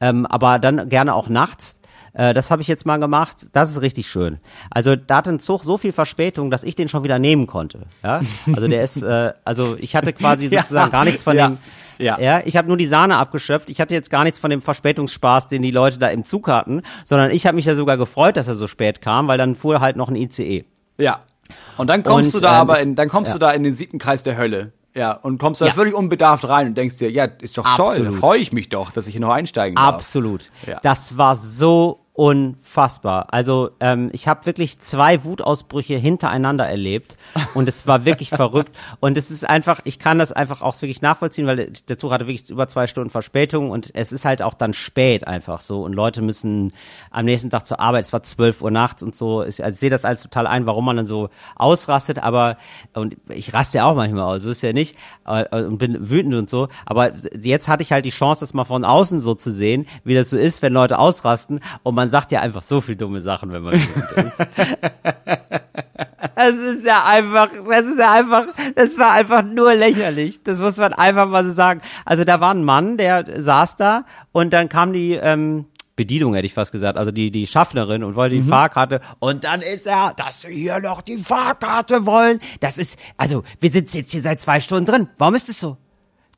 A: Ähm, aber dann gerne auch nachts äh, das habe ich jetzt mal gemacht. Das ist richtig schön. Also da hatte ein Zug so viel Verspätung, dass ich den schon wieder nehmen konnte. Ja, also der ist, äh, also ich hatte quasi sozusagen ja. gar nichts von ja. dem. Ja. ja, ich habe nur die Sahne abgeschöpft. Ich hatte jetzt gar nichts von dem Verspätungsspaß, den die Leute da im Zug hatten, sondern ich habe mich ja sogar gefreut, dass er so spät kam, weil dann fuhr halt noch ein ICE.
B: Ja. Und dann kommst und, du da ähm, aber in, dann kommst ja. du da in den siebten Kreis der Hölle. Ja, und kommst da ja. völlig unbedarft rein und denkst dir, ja, ist doch Absolut. toll, da freue ich mich doch, dass ich hier noch einsteigen darf.
A: Absolut. Ja. Das war so unfassbar. Also ähm, ich habe wirklich zwei Wutausbrüche hintereinander erlebt und es war wirklich verrückt und es ist einfach, ich kann das einfach auch wirklich nachvollziehen, weil der Zug hatte wirklich über zwei Stunden Verspätung und es ist halt auch dann spät einfach so und Leute müssen am nächsten Tag zur Arbeit, es war zwölf Uhr nachts und so. Ich, also ich sehe das alles total ein, warum man dann so ausrastet, aber und ich raste ja auch manchmal aus, so ist ja nicht äh, und bin wütend und so, aber jetzt hatte ich halt die Chance, das mal von außen so zu sehen, wie das so ist, wenn Leute ausrasten und man man sagt ja einfach so viel dumme Sachen, wenn man ist. Es ist ja einfach, das ist ja einfach, das war einfach nur lächerlich. Das muss man einfach mal so sagen. Also da war ein Mann, der saß da und dann kam die, ähm, Bedienung, hätte ich fast gesagt, also die, die Schaffnerin und wollte die mhm. Fahrkarte und dann ist er, dass sie hier noch die Fahrkarte wollen. Das ist, also wir sind jetzt hier seit zwei Stunden drin. Warum ist es so?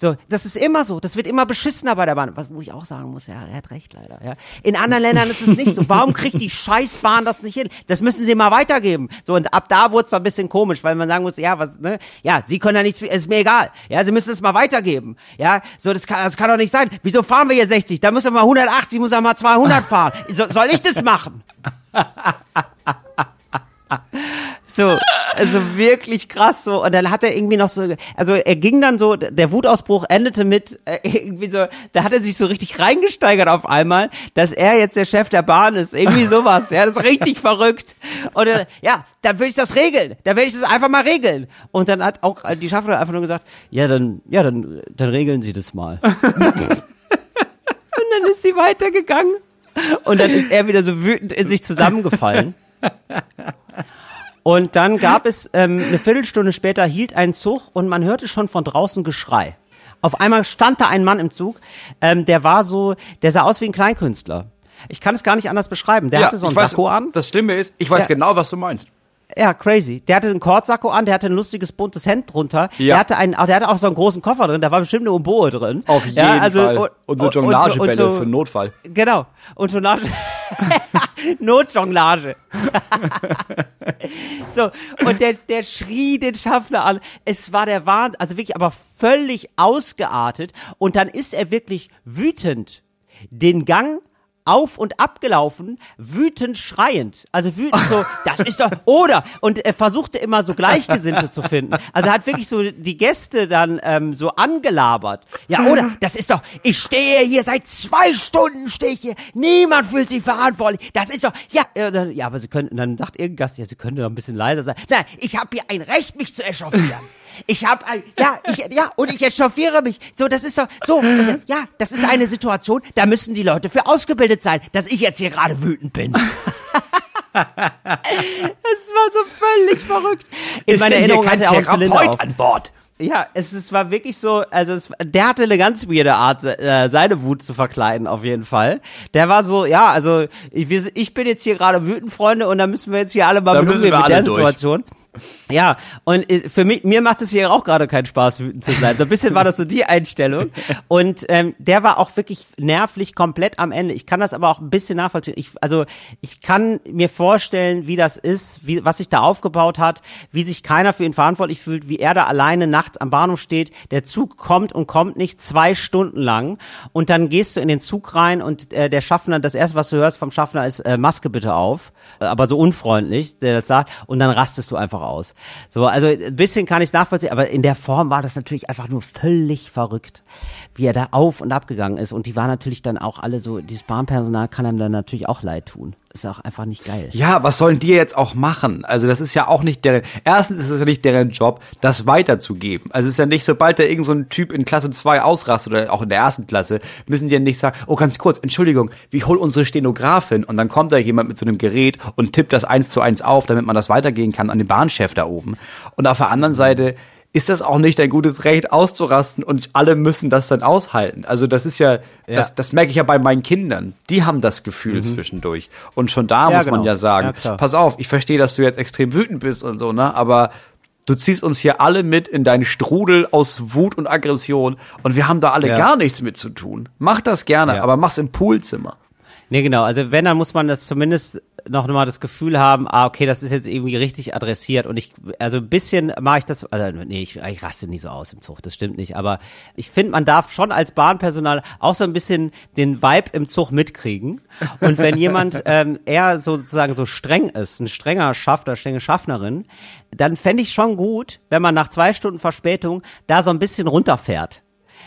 A: So, das ist immer so. Das wird immer beschissener bei der Bahn. Was, wo ich auch sagen muss, ja, er hat recht leider. Ja. In anderen Ländern ist es nicht so. Warum kriegt die Scheißbahn das nicht hin? Das müssen sie mal weitergeben. So, und ab da wurde es ein bisschen komisch, weil man sagen muss, ja, was, ne? Ja, sie können ja nichts, ist mir egal. Ja, sie müssen es mal weitergeben. Ja, so, das kann, das kann doch nicht sein. Wieso fahren wir hier 60? Da müssen wir mal 180, muss er mal 200 fahren. So, soll ich das machen? So, also wirklich krass so. Und dann hat er irgendwie noch so, also er ging dann so, der Wutausbruch endete mit äh, irgendwie so, da hat er sich so richtig reingesteigert auf einmal, dass er jetzt der Chef der Bahn ist. Irgendwie sowas. Ja, das ist richtig verrückt. Und äh, ja, dann will ich das regeln. Dann will ich das einfach mal regeln. Und dann hat auch die Schaffnerin einfach nur gesagt, ja, dann, ja, dann, dann regeln Sie das mal. Und dann ist sie weitergegangen. Und dann ist er wieder so wütend in sich zusammengefallen. Und dann gab es ähm, eine Viertelstunde später hielt ein Zug und man hörte schon von draußen Geschrei. Auf einmal stand da ein Mann im Zug, ähm, der war so, der sah aus wie ein Kleinkünstler. Ich kann es gar nicht anders beschreiben. Der ja, hatte so ein Sakko an.
B: Das Schlimme ist, ich weiß ja. genau, was du meinst.
A: Ja, crazy. Der hatte einen Kordsacko an, der hatte ein lustiges buntes Hemd drunter. Ja. Der hatte einen, der hatte auch so einen großen Koffer drin, da war bestimmt eine Umboe drin.
B: Auf jeden ja, also, Fall. Und, und so Jonglagebälle so, für Notfall.
A: Genau. Und Jonglage. Notjonglage. so, und der, der schrie den Schaffner an. Es war der Wahnsinn, also wirklich, aber völlig ausgeartet. Und dann ist er wirklich wütend den Gang auf und abgelaufen, wütend schreiend. Also wütend so, das ist doch, oder, und er versuchte immer so Gleichgesinnte zu finden. Also er hat wirklich so die Gäste dann ähm, so angelabert. Ja, oder, das ist doch, ich stehe hier seit zwei Stunden, stehe ich hier, niemand fühlt sich verantwortlich. Das ist doch, ja, äh, ja, aber sie können, dann sagt irgendein Gast, ja, sie können doch ein bisschen leiser sein. Nein, ich habe hier ein Recht, mich zu echauffieren. Ich habe ja, ich, ja, und ich echauffiere mich. So, das ist so, so, ja, das ist eine Situation, da müssen die Leute für ausgebildet sein, dass ich jetzt hier gerade wütend bin. Es war so völlig verrückt.
B: In ist meiner Erinnerung hatte er auch Zylinder auf. an Bord.
A: Ja, es, es war wirklich so, also es, der hatte eine ganz weirde Art, äh, seine Wut zu verkleiden, auf jeden Fall. Der war so, ja, also ich, ich bin jetzt hier gerade wütend, Freunde, und da müssen wir jetzt hier alle mal mit umgehen mit der durch. Situation. Ja, und äh, für mich, mir macht es hier auch gerade keinen Spaß, wütend zu sein. So ein bisschen war das so die Einstellung. Und ähm, der war auch wirklich nervlich komplett am Ende. Ich kann das aber auch ein bisschen nachvollziehen. Ich, also ich kann mir vorstellen, wie das ist, wie, was sich da aufgebaut hat, wie sich keiner für ihn verantwortlich fühlt, wie er da alleine nachts am Bahnhof steht. Der Zug kommt und kommt nicht zwei Stunden lang. Und dann gehst du in den Zug rein und äh, der Schaffner, das erste, was du hörst vom Schaffner ist, äh, Maske bitte auf. Aber so unfreundlich, der das sagt. Und dann rastest du einfach aus. So, also ein bisschen kann ich es nachvollziehen, aber in der Form war das natürlich einfach nur völlig verrückt, wie er da auf und ab gegangen ist. Und die waren natürlich dann auch alle so, dieses Bahnpersonal kann einem dann natürlich auch leid tun ist auch einfach nicht geil.
B: Ja, was sollen die jetzt auch machen? Also das ist ja auch nicht deren, erstens ist es ja nicht deren Job, das weiterzugeben. Also es ist ja nicht, sobald da irgend so ein Typ in Klasse 2 ausrastet oder auch in der ersten Klasse, müssen die ja nicht sagen, oh ganz kurz, Entschuldigung, wie hol unsere Stenografin und dann kommt da jemand mit so einem Gerät und tippt das eins zu eins auf, damit man das weitergehen kann an den Bahnchef da oben. Und auf der anderen Seite, ist das auch nicht ein gutes Recht auszurasten und alle müssen das dann aushalten. Also das ist ja, ja. Das, das merke ich ja bei meinen Kindern. Die haben das Gefühl mhm. zwischendurch. Und schon da ja, muss genau. man ja sagen, ja, pass auf, ich verstehe, dass du jetzt extrem wütend bist und so, ne? Aber du ziehst uns hier alle mit in deinen Strudel aus Wut und Aggression und wir haben da alle gar nichts mit zu tun. Mach das gerne, aber mach's im Poolzimmer.
A: Nee, genau. Also wenn, dann muss man das zumindest noch mal das Gefühl haben, ah, okay, das ist jetzt irgendwie richtig adressiert und ich, also ein bisschen mache ich das, also nee, ich, ich raste nie so aus im Zug, das stimmt nicht, aber ich finde, man darf schon als Bahnpersonal auch so ein bisschen den Vibe im Zug mitkriegen und wenn jemand ähm, eher sozusagen so streng ist, ein strenger Schaffner, strenge Schaffnerin, dann fände ich schon gut, wenn man nach zwei Stunden Verspätung da so ein bisschen runterfährt.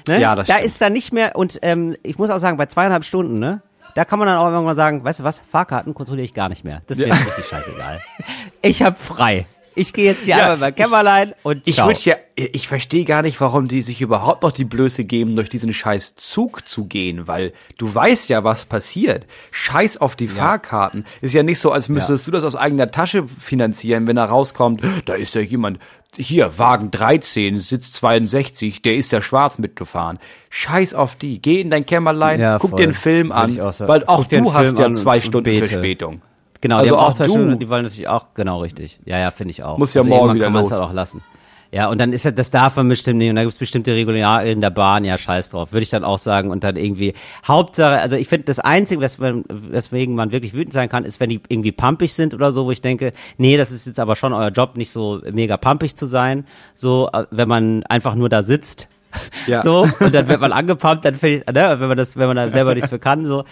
A: Ne? Ja, das da stimmt. ist dann nicht mehr, und ähm, ich muss auch sagen, bei zweieinhalb Stunden, ne, da kann man dann auch irgendwann sagen, weißt du was, Fahrkarten kontrolliere ich gar nicht mehr. Das wäre ja. richtig scheißegal. Ich habe frei. Ich gehe jetzt hier ja, einmal bei Kämmerlein und
B: ciao. Ich, ja, ich verstehe gar nicht, warum die sich überhaupt noch die Blöße geben, durch diesen scheiß Zug zu gehen, weil du weißt ja, was passiert. Scheiß auf die ja. Fahrkarten. Ist ja nicht so, als müsstest ja. du das aus eigener Tasche finanzieren, wenn er rauskommt, da ist ja jemand, hier, Wagen 13, Sitz 62, der ist ja schwarz mitgefahren. Scheiß auf die. Geh in dein Kämmerlein, ja, guck voll. dir einen Film an, auch weil auch du hast ja zwei Stunden Verspätung.
A: Genau, also die haben auch, zwei du. Stunden, die wollen natürlich auch, genau richtig. Ja, ja, finde ich auch.
B: Muss ja also morgen wieder kann los.
A: Halt auch lassen. Ja, und dann ist ja, das darf man bestimmt nicht. Und da gibt's bestimmte Regularien in der Bahn, ja, scheiß drauf, würde ich dann auch sagen. Und dann irgendwie, Hauptsache, also ich finde, das Einzige, was man, weswegen man wirklich wütend sein kann, ist, wenn die irgendwie pumpig sind oder so, wo ich denke, nee, das ist jetzt aber schon euer Job, nicht so mega pumpig zu sein. So, äh, wenn man einfach nur da sitzt. Ja. So, und dann wird man angepumpt, dann finde ich, ne, wenn man das, wenn man da selber nichts für kann, so,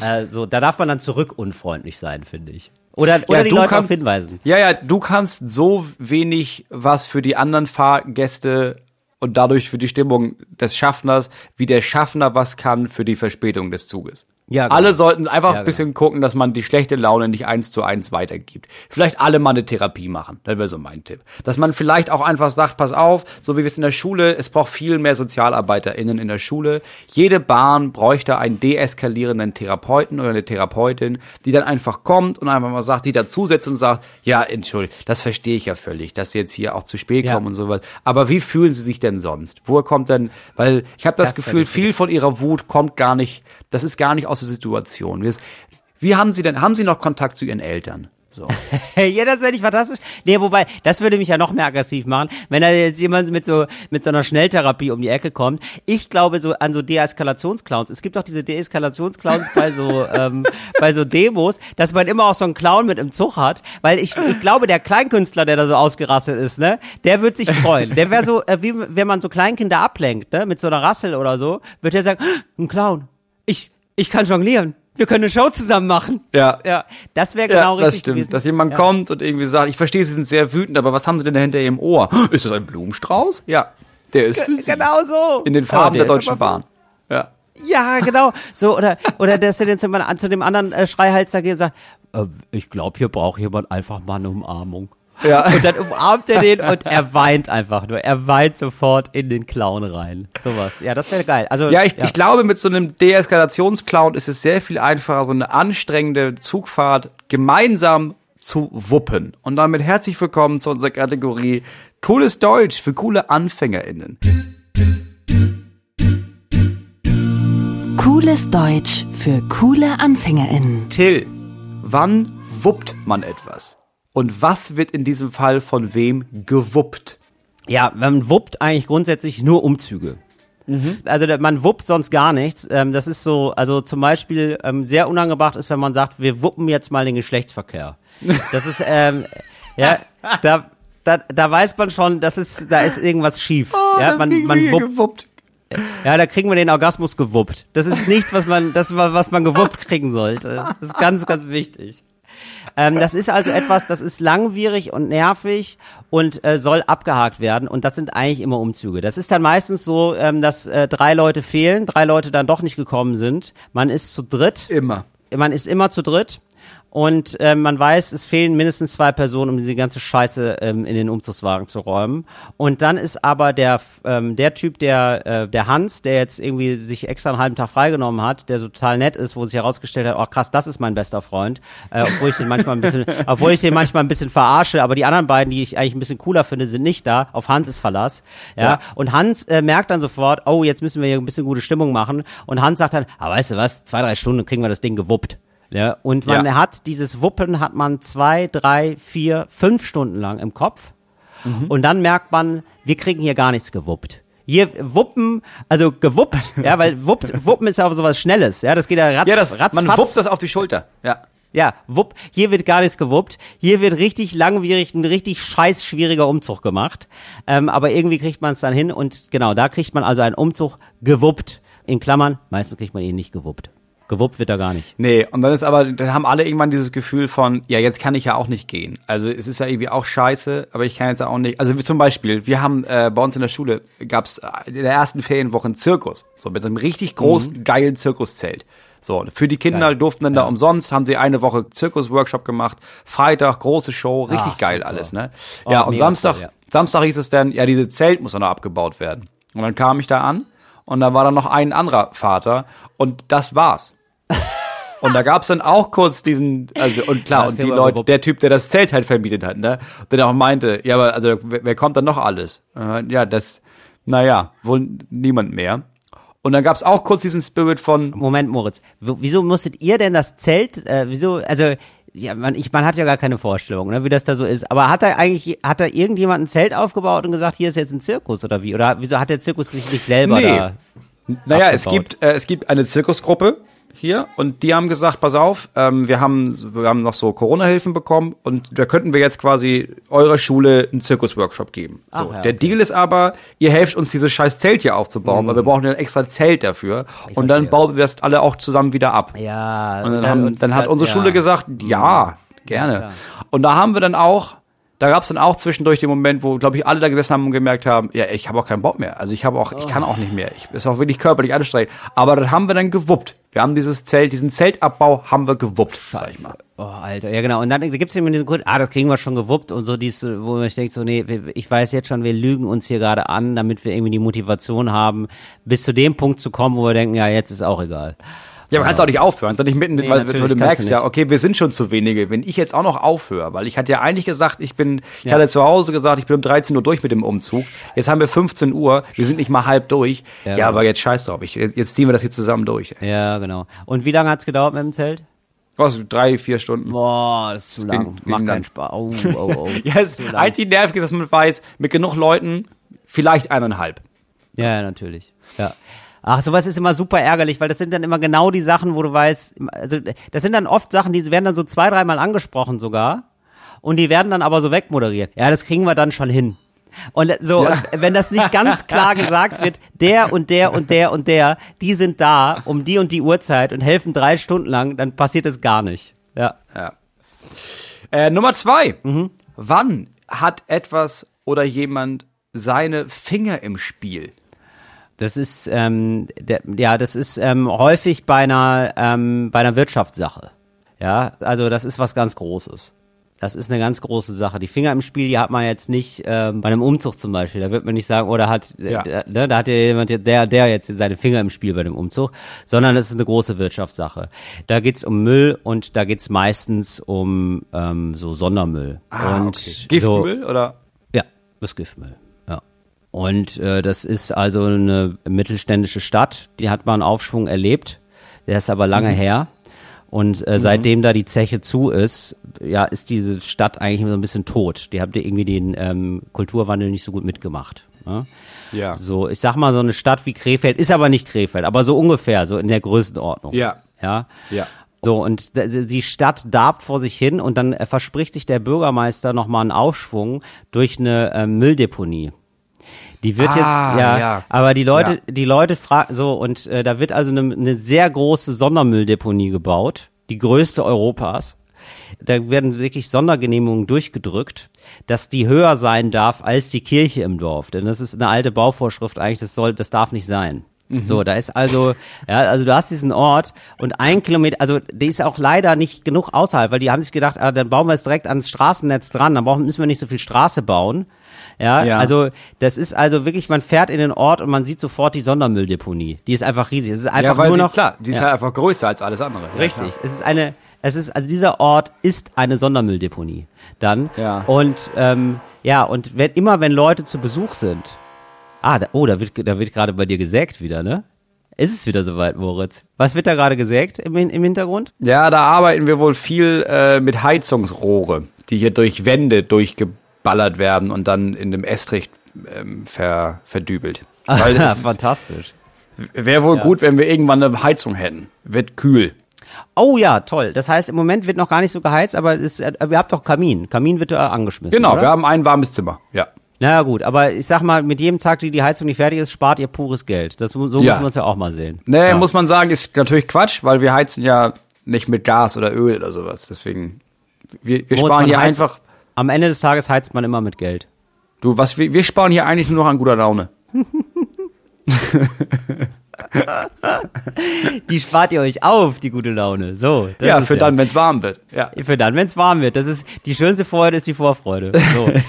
A: äh, so, da darf man dann zurück unfreundlich sein, finde ich. Oder, oder ja, die Leute kannst, hinweisen.
B: Ja, ja, du kannst so wenig was für die anderen Fahrgäste und dadurch für die Stimmung des Schaffners, wie der Schaffner was kann für die Verspätung des Zuges. Ja, genau. Alle sollten einfach ja, ein bisschen genau. gucken, dass man die schlechte Laune nicht eins zu eins weitergibt. Vielleicht alle mal eine Therapie machen. Das wäre so mein Tipp. Dass man vielleicht auch einfach sagt, pass auf, so wie wir es in der Schule, es braucht viel mehr SozialarbeiterInnen in der Schule. Jede Bahn bräuchte einen deeskalierenden Therapeuten oder eine Therapeutin, die dann einfach kommt und einfach mal sagt, die dazusetzt und sagt, ja, entschuldigt, das verstehe ich ja völlig, dass sie jetzt hier auch zu spät ja. kommen und sowas. Aber wie fühlen sie sich denn sonst? Woher kommt denn, weil ich habe das, das Gefühl, viel von ihrer Wut kommt gar nicht, das ist gar nicht aus große Situation. Wie haben Sie denn, haben Sie noch Kontakt zu Ihren Eltern? So.
A: ja, das wäre nicht fantastisch. Nee, wobei, das würde mich ja noch mehr aggressiv machen, wenn da jetzt jemand mit so, mit so einer Schnelltherapie um die Ecke kommt. Ich glaube so an so Deeskalationsclowns. Es gibt doch diese Deeskalationsclowns bei so, ähm, bei so Demos, dass man immer auch so einen Clown mit im Zug hat, weil ich, ich glaube, der Kleinkünstler, der da so ausgerastet ist, ne, der wird sich freuen. Der wäre so, äh, wie wenn man so Kleinkinder ablenkt, ne, mit so einer Rassel oder so, wird der sagen, ein Clown. Ich, ich kann jonglieren. Wir können eine Show zusammen machen.
B: Ja.
A: Ja. Das wäre genau ja,
B: richtig. Das stimmt. Gewesen. Dass jemand ja. kommt und irgendwie sagt, ich verstehe, Sie sind sehr wütend, aber was haben Sie denn da hinter Ihrem Ohr? Ist das ein Blumenstrauß? Ja. Der ist für Sie.
A: Genau so.
B: In den Farben der, der Deutschen Bahn.
A: Ja. Ja, genau. So, oder, oder dass er immer zu dem anderen äh, Schreihals da geht und sagt, äh, ich glaube, hier braucht jemand einfach mal eine Umarmung. Ja. Und dann umarmt er den und er weint einfach nur. Er weint sofort in den Clown rein. Sowas. Ja, das wäre geil. Also,
B: ja, ich, ja. ich glaube, mit so einem Deeskalationsclown ist es sehr viel einfacher, so eine anstrengende Zugfahrt gemeinsam zu wuppen. Und damit herzlich willkommen zu unserer Kategorie Cooles Deutsch für coole AnfängerInnen.
C: Cooles Deutsch für coole AnfängerInnen.
B: Till, wann wuppt man etwas? Und was wird in diesem Fall von wem gewuppt?
A: Ja, man wuppt eigentlich grundsätzlich nur Umzüge. Mhm. Also man wuppt sonst gar nichts. Ähm, das ist so, also zum Beispiel ähm, sehr unangebracht ist, wenn man sagt, wir wuppen jetzt mal den Geschlechtsverkehr. Das ist, ähm, ja, da, da, da weiß man schon, das ist, da ist irgendwas schief.
B: Oh,
A: ja, man, man
B: wuppt, gewuppt.
A: Ja, da kriegen wir den Orgasmus gewuppt. Das ist nichts, was man, das was man gewuppt kriegen sollte. Das ist ganz, ganz wichtig. Ähm, das ist also etwas, das ist langwierig und nervig und äh, soll abgehakt werden. Und das sind eigentlich immer Umzüge. Das ist dann meistens so, ähm, dass äh, drei Leute fehlen, drei Leute dann doch nicht gekommen sind. Man ist zu dritt.
B: Immer.
A: Man ist immer zu dritt und äh, man weiß, es fehlen mindestens zwei Personen, um diese ganze Scheiße ähm, in den Umzugswagen zu räumen. Und dann ist aber der ähm, der Typ, der äh, der Hans, der jetzt irgendwie sich extra einen halben Tag freigenommen hat, der so total nett ist, wo sich herausgestellt hat, oh krass, das ist mein bester Freund, äh, obwohl ich den manchmal ein bisschen, obwohl ich den manchmal ein bisschen verarsche, aber die anderen beiden, die ich eigentlich ein bisschen cooler finde, sind nicht da. Auf Hans ist Verlass. Ja. ja. Und Hans äh, merkt dann sofort, oh, jetzt müssen wir hier ein bisschen gute Stimmung machen. Und Hans sagt dann, ah, weißt du was, zwei drei Stunden kriegen wir das Ding gewuppt. Ja, und man ja. hat dieses Wuppen hat man zwei, drei, vier, fünf Stunden lang im Kopf. Mhm. Und dann merkt man, wir kriegen hier gar nichts gewuppt. Hier wuppen, also gewuppt, ja, weil wuppt, wuppen ist ja auch sowas Schnelles, ja, das geht ja ratz,
B: ja, das,
A: ratz,
B: man wuppt das auf die Schulter, ja.
A: Ja, wupp, hier wird gar nichts gewuppt. Hier wird richtig langwierig, ein richtig scheiß schwieriger Umzug gemacht. Ähm, aber irgendwie kriegt man es dann hin und genau, da kriegt man also einen Umzug gewuppt. In Klammern, meistens kriegt man ihn nicht gewuppt. Gewuppt wird er gar nicht.
B: Nee, und dann ist aber, dann haben alle irgendwann dieses Gefühl von, ja, jetzt kann ich ja auch nicht gehen. Also es ist ja irgendwie auch scheiße, aber ich kann jetzt auch nicht. Also wie zum Beispiel, wir haben äh, bei uns in der Schule gab's äh, in der ersten Ferienwoche einen Zirkus. So mit einem richtig großen, mhm. geilen Zirkuszelt. So, für die Kinder geil. durften dann ja. da umsonst, haben sie eine Woche Zirkus-Workshop gemacht. Freitag, große Show, richtig Ach, geil super. alles, ne? Oh, ja, und Samstag, toll, ja. Samstag hieß es dann, ja, diese Zelt muss dann noch abgebaut werden. Und dann kam ich da an und da war dann noch ein anderer Vater und das war's. Und da gab's dann auch kurz diesen, also und klar, und die Leute, der Typ, der das Zelt halt vermietet hat, ne, der auch meinte, ja, aber also wer, wer kommt dann noch alles? Äh, ja, das, naja, wohl niemand mehr. Und dann gab's auch kurz diesen Spirit von.
A: Moment, Moritz, wieso musstet ihr denn das Zelt, äh, wieso, also ja, man, ich, man hat ja gar keine Vorstellung, ne, wie das da so ist. Aber hat er eigentlich, hat da irgendjemand ein Zelt aufgebaut und gesagt, hier ist jetzt ein Zirkus oder wie? Oder wieso hat der Zirkus sich nicht selber nee. da?
B: Naja, abgebaut? es gibt, äh, es gibt eine Zirkusgruppe, hier und die haben gesagt, pass auf, ähm, wir haben wir haben noch so Corona-Hilfen bekommen und da könnten wir jetzt quasi eurer Schule einen Zirkus-Workshop geben. So, Ach, ja, der okay. Deal ist aber, ihr helft uns dieses scheiß Zelt hier aufzubauen, mhm. weil wir brauchen ein extra Zelt dafür ich und dann bauen wir das alle auch zusammen wieder ab.
A: Ja.
B: Und dann, haben, dann hat unsere ja. Schule gesagt, ja, gerne. Ja. Und da haben wir dann auch da gab es dann auch zwischendurch den Moment, wo, glaube ich, alle da gesessen haben und gemerkt haben, ja, ich habe auch keinen Bock mehr. Also ich habe auch, ich kann auch nicht mehr. Ich ist auch wirklich körperlich anstrengend. Aber das haben wir dann gewuppt. Wir haben dieses Zelt, diesen Zeltabbau haben wir gewuppt, Scheiße. sag ich mal.
A: Oh, Alter, ja genau. Und dann gibt's immer diesen Grund, ah, das kriegen wir schon gewuppt und so dies, wo man denkt so, nee, ich weiß jetzt schon, wir lügen uns hier gerade an, damit wir irgendwie die Motivation haben, bis zu dem Punkt zu kommen, wo wir denken, ja, jetzt ist auch egal.
B: Ja, aber kannst auch nicht aufhören, sondern nicht mitten, nee, weil du, du merkst ja, okay, wir sind schon zu wenige. Wenn ich jetzt auch noch aufhöre, weil ich hatte ja eigentlich gesagt, ich bin, ich ja. hatte zu Hause gesagt, ich bin um 13 Uhr durch mit dem Umzug. Jetzt haben wir 15 Uhr, wir sind nicht mal halb durch. Ja, ja aber jetzt scheiß drauf, ich, jetzt ziehen wir das hier zusammen durch.
A: Ja, genau. Und wie lange hat's gedauert mit dem Zelt?
B: Was, drei, vier Stunden.
A: Boah, das ist zu lang. Macht keinen Spaß. Oh, oh, oh.
B: ja, das einzig nervig ist, dass man weiß, mit genug Leuten vielleicht eineinhalb.
A: Ja, natürlich. Ja. Ach, sowas ist immer super ärgerlich, weil das sind dann immer genau die Sachen, wo du weißt, also das sind dann oft Sachen, die werden dann so zwei, dreimal angesprochen sogar und die werden dann aber so wegmoderiert. Ja, das kriegen wir dann schon hin. Und so, ja. wenn das nicht ganz klar gesagt wird, der und der und der und der, die sind da um die und die Uhrzeit und helfen drei Stunden lang, dann passiert es gar nicht. Ja.
B: ja. Äh, Nummer zwei. Mhm. Wann hat etwas oder jemand seine Finger im Spiel?
A: Das ist ähm, der, ja, das ist ähm, häufig bei einer ähm, bei einer Wirtschaftssache. Ja, also das ist was ganz Großes. Das ist eine ganz große Sache. Die Finger im Spiel, die hat man jetzt nicht ähm, bei einem Umzug zum Beispiel. Da wird man nicht sagen, oder oh, hat, ja. ne, da hat ja jemand, der, der jetzt seine Finger im Spiel bei dem Umzug, sondern das ist eine große Wirtschaftssache. Da geht's um Müll und da geht's meistens um ähm, so Sondermüll.
B: Ah,
A: und
B: okay. Giftmüll
A: so,
B: oder?
A: Ja, das Giftmüll. Und äh, das ist also eine mittelständische Stadt, die hat mal einen Aufschwung erlebt, der ist aber lange mhm. her. Und äh, seitdem da die Zeche zu ist, ja, ist diese Stadt eigentlich so ein bisschen tot. Die haben irgendwie den ähm, Kulturwandel nicht so gut mitgemacht. Ne?
B: Ja.
A: So, ich sag mal, so eine Stadt wie Krefeld ist aber nicht Krefeld, aber so ungefähr, so in der Größenordnung.
B: Ja.
A: Ja.
B: Ja.
A: So, und die Stadt darbt vor sich hin und dann verspricht sich der Bürgermeister nochmal einen Aufschwung durch eine äh, Mülldeponie. Die wird
B: Ah,
A: jetzt, ja,
B: ja.
A: aber die Leute,
B: Ja.
A: die Leute fragen, so, und äh, da wird also eine, eine sehr große Sondermülldeponie gebaut, die größte Europas. Da werden wirklich Sondergenehmigungen durchgedrückt, dass die höher sein darf als die Kirche im Dorf. Denn das ist eine alte Bauvorschrift eigentlich, das soll, das darf nicht sein. So, da ist also, ja, also du hast diesen Ort und ein Kilometer, also die ist auch leider nicht genug außerhalb, weil die haben sich gedacht, ah, dann bauen wir es direkt ans Straßennetz dran, dann brauchen, müssen wir nicht so viel Straße bauen. Ja,
B: Ja.
A: also das ist also wirklich, man fährt in den Ort und man sieht sofort die Sondermülldeponie. Die ist einfach riesig. Es ist einfach
B: Ja,
A: nur
B: sie,
A: noch
B: klar, die ist
A: ja.
B: halt einfach größer als alles andere.
A: Richtig. es ist eine, es ist, also dieser Ort ist eine Sondermülldeponie. Dann.
B: Ja.
A: Und, ähm, ja, und wenn, immer wenn Leute zu Besuch sind. Ah, da, oh, da wird, da wird gerade bei dir gesägt wieder, ne? Ist es wieder soweit, Moritz? Was wird da gerade gesägt im, im Hintergrund?
B: Ja, da arbeiten wir wohl viel äh, mit Heizungsrohre, die hier durch Wände durchgeballert werden und dann in dem Estrich ähm, ver, verdübelt. Weil es
A: Fantastisch.
B: wäre wohl gut, wenn wir irgendwann eine Heizung hätten. Wird kühl.
A: Oh ja, toll. Das heißt, im Moment wird noch gar nicht so geheizt, aber ist- äh, ihr habt doch Kamin. Kamin wird da angeschmissen.
B: Genau,
A: oder?
B: wir haben ein warmes Zimmer. Ja.
A: Naja gut, aber ich sag mal, mit jedem Tag, die die Heizung nicht fertig ist, spart ihr pures Geld. Das, so
B: Ja.
A: muss man es ja auch mal sehen.
B: Nee,
A: ja.
B: muss man sagen, ist natürlich Quatsch, weil wir heizen ja nicht mit Gas oder Öl oder sowas. Deswegen, wir, wir
A: Moritz,
B: sparen hier
A: heizt-
B: einfach,
A: Am Ende des Tages heizt man immer mit Geld.
B: du, was, wir, wir sparen hier eigentlich nur noch an guter Laune.
A: Die spart ihr euch auf, die gute Laune. So.
B: Ja, für dann, wenn es warm wird. Ja.
A: Für dann, wenn es warm wird. Das ist die schönste Freude ist die Vorfreude. So.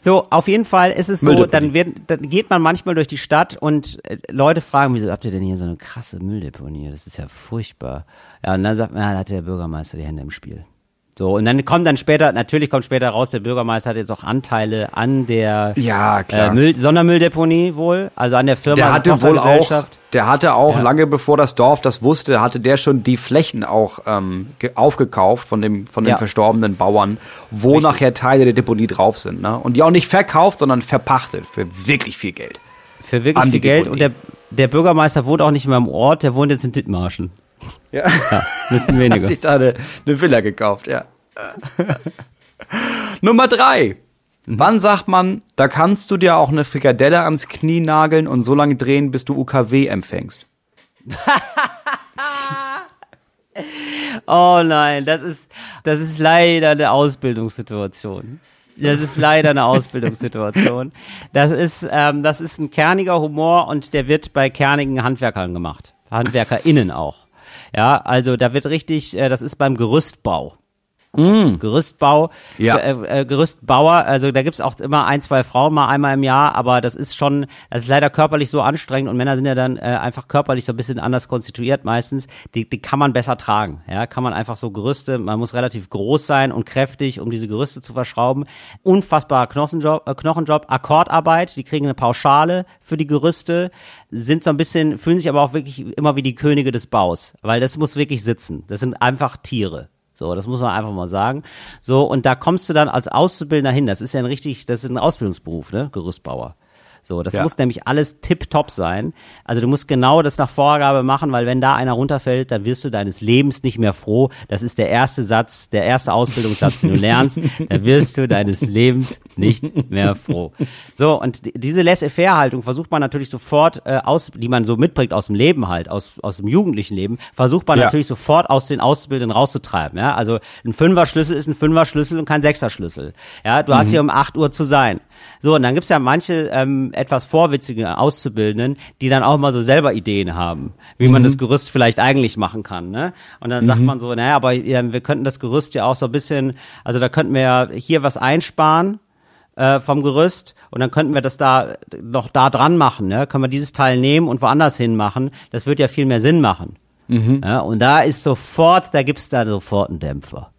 A: So, auf jeden Fall ist es so, dann, wird, dann geht man manchmal durch die Stadt und äh, Leute fragen, wieso habt ihr denn hier so eine krasse Mülldeponie? Das ist ja furchtbar. Ja, und dann sagt man, ja, da hat der Bürgermeister die Hände im Spiel. So, und dann kommt dann später, natürlich kommt später raus, der Bürgermeister hat jetzt auch Anteile an der
B: Ja, klar.
A: äh, Müll, Sondermülldeponie wohl, also an der Firma,
B: Der hatte wohl auch, der hatte auch
A: Ja.
B: lange bevor das Dorf das wusste, hatte der schon die Flächen auch ähm, ge- aufgekauft von dem von den
A: Ja.
B: verstorbenen Bauern, wo nachher Teile der Deponie drauf sind, ne? Und die auch nicht verkauft, sondern verpachtet für wirklich viel Geld.
A: Für wirklich viel Geld.
B: Deponie.
A: Und der, der Bürgermeister wohnt auch nicht mehr im Ort, der wohnt jetzt in Dithmarschen.
B: Ja.
A: Ja, bisschen
B: Hat
A: weniger.
B: sich da eine, eine Villa gekauft, ja. Nummer drei.
A: Mhm.
B: Wann sagt man, da kannst du dir auch eine Frikadelle ans Knie nageln und so lange drehen, bis du UKW empfängst?
A: Oh nein, das ist, das ist leider eine Ausbildungssituation. Das ist leider eine Ausbildungssituation. Das ist, ähm, das ist ein kerniger Humor und der wird bei kernigen Handwerkern gemacht. HandwerkerInnen auch. Ja, also da wird richtig, äh, das ist beim Gerüstbau. Gerüstbau,
B: Ja.
A: äh, äh, Gerüstbauer, also da gibt's auch immer ein, zwei Frauen mal einmal im Jahr, aber das ist schon, das ist leider körperlich so anstrengend und Männer sind ja dann äh, einfach körperlich so ein bisschen anders konstituiert meistens, die, die kann man besser tragen, ja, kann man einfach so Gerüste, man muss relativ groß sein und kräftig, um diese Gerüste zu verschrauben, unfassbarer Knochenjob, äh, Knochenjob, Akkordarbeit, die kriegen eine Pauschale für die Gerüste, sind so ein bisschen, fühlen sich aber auch wirklich immer wie die Könige des Baus, weil das muss wirklich sitzen, das sind einfach Tiere. So, das muss man einfach mal sagen. So, und da kommst du dann als Auszubildender hin. Das ist ja ein richtig, das ist ein Ausbildungsberuf, ne? Gerüstbauer. So, das
B: Ja.
A: muss nämlich alles tipptopp sein. Also du musst genau das nach Vorgabe machen, weil wenn da einer runterfällt, dann wirst du deines Lebens nicht mehr froh. Das ist der erste Satz, der erste Ausbildungssatz, den du lernst. Da wirst du deines Lebens nicht mehr froh. So, und die- diese Laissez-faire-Haltung versucht man natürlich sofort äh, aus, die man so mitbringt aus dem Leben halt, aus, aus dem jugendlichen Leben, versucht man
B: Ja.
A: natürlich sofort aus den Auszubildenden rauszutreiben. Ja? Also ein Fünfer-Schlüssel ist ein Fünfer-Schlüssel und kein Sechser-Schlüssel. Ja, du hast hier um 8 Uhr zu sein. So, und dann gibt's ja manche ähm, etwas vorwitzige Auszubildenden, die dann auch mal so selber Ideen haben, wie man das Gerüst vielleicht eigentlich machen kann. Ne? Und dann sagt man so, naja, aber ähm, wir könnten das Gerüst ja auch so ein bisschen, also da könnten wir ja hier was einsparen äh, vom Gerüst und dann könnten wir das da noch da dran machen. Ne? Können wir dieses Teil nehmen und woanders hin machen. Das wird ja viel mehr Sinn machen. Ja, und da ist sofort, da gibt's da sofort einen Dämpfer.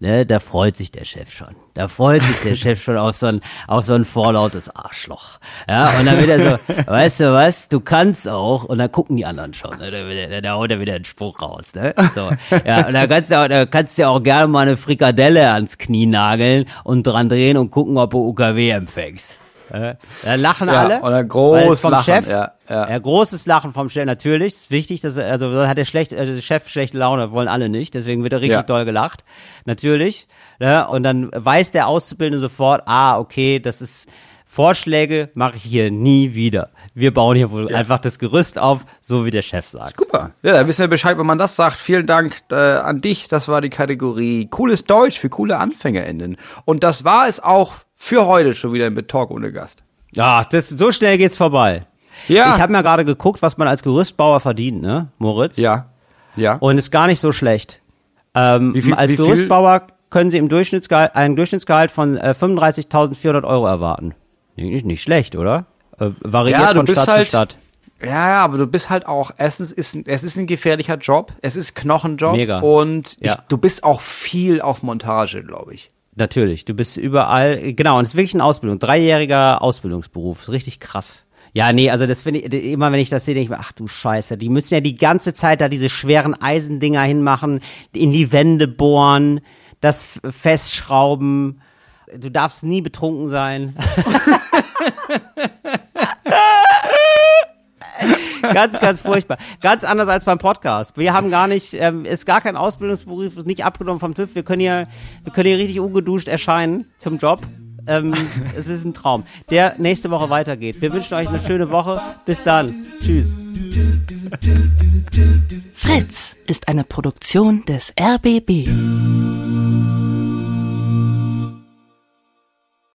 A: Ne, da freut sich der Chef schon. Da freut sich der Chef schon auf so ein, auf so ein vorlautes Arschloch. Ja, und dann wird er so, weißt du was, du kannst auch, und dann gucken die anderen schon, ne, da, da haut er wieder einen Spruch raus, ne, so. Ja, und da kannst du auch, da kannst du auch gerne mal eine Frikadelle ans Knie nageln und dran drehen und gucken, ob du UKW empfängst. Äh, da lachen
B: ja,
A: alle.
B: Oder groß
A: vom
B: Lachen,
A: Chef.
B: ja, ja.
A: ja, großes Lachen vom Chef. Natürlich, ist wichtig, dass er, also hat der schlecht, also der Chef schlechte Laune, wollen alle nicht. Deswegen wird er richtig
B: Ja.
A: doll gelacht. Natürlich. Ne? Und dann weiß der Auszubildende sofort, ah, okay, das ist Vorschläge mache ich hier nie wieder. Wir bauen hier wohl einfach das Gerüst auf, so wie der Chef sagt.
B: Super. Ja, da wissen wir Bescheid, wenn man das sagt. Vielen Dank äh, an dich. Das war die Kategorie Cooles Deutsch für coole AnfängerInnen. Und das war es auch für heute schon wieder mit Talk ohne Gast.
A: Ja, das so schnell geht's vorbei.
B: Ja.
A: Ich habe mir gerade geguckt, was man als Gerüstbauer verdient, ne, Moritz?
B: Ja. Ja.
A: Und ist gar nicht so schlecht. Ähm,
B: Wie viel-
A: als
B: wie viel-
A: Gerüstbauer können Sie im Durchschnittsgehalt, einen Durchschnittsgehalt von äh, 35.400 Euro erwarten. Nicht, nicht schlecht, oder? Äh, variiert
B: Ja,
A: von Stadt
B: halt-
A: zu Stadt.
B: Ja, ja, aber du bist halt auch, erstens ist es ist ein gefährlicher Job, es ist Knochenjob
A: Mega.
B: und
A: Ja.
B: ich, du bist auch viel auf Montage, glaube ich.
A: Natürlich, du bist überall, genau, und es ist wirklich eine Ausbildung, dreijähriger Ausbildungsberuf, richtig krass. Ja, nee, also das finde ich, immer wenn ich das sehe, denke ich mir, ach du Scheiße, die müssen ja die ganze Zeit da diese schweren Eisendinger hinmachen, in die Wände bohren, das festschrauben. Du darfst nie betrunken sein. ganz, ganz furchtbar. Ganz anders als beim Podcast. Wir haben gar nicht, ähm, ist gar kein Ausbildungsberuf, ist nicht abgenommen vom TÜV. Wir können hier, wir können hier richtig ungeduscht erscheinen zum Job. Ähm, es ist ein Traum, der nächste Woche weitergeht. Wir wünschen euch eine schöne Woche. Bis dann. Tschüss.
C: Fritz ist eine Produktion des RBB.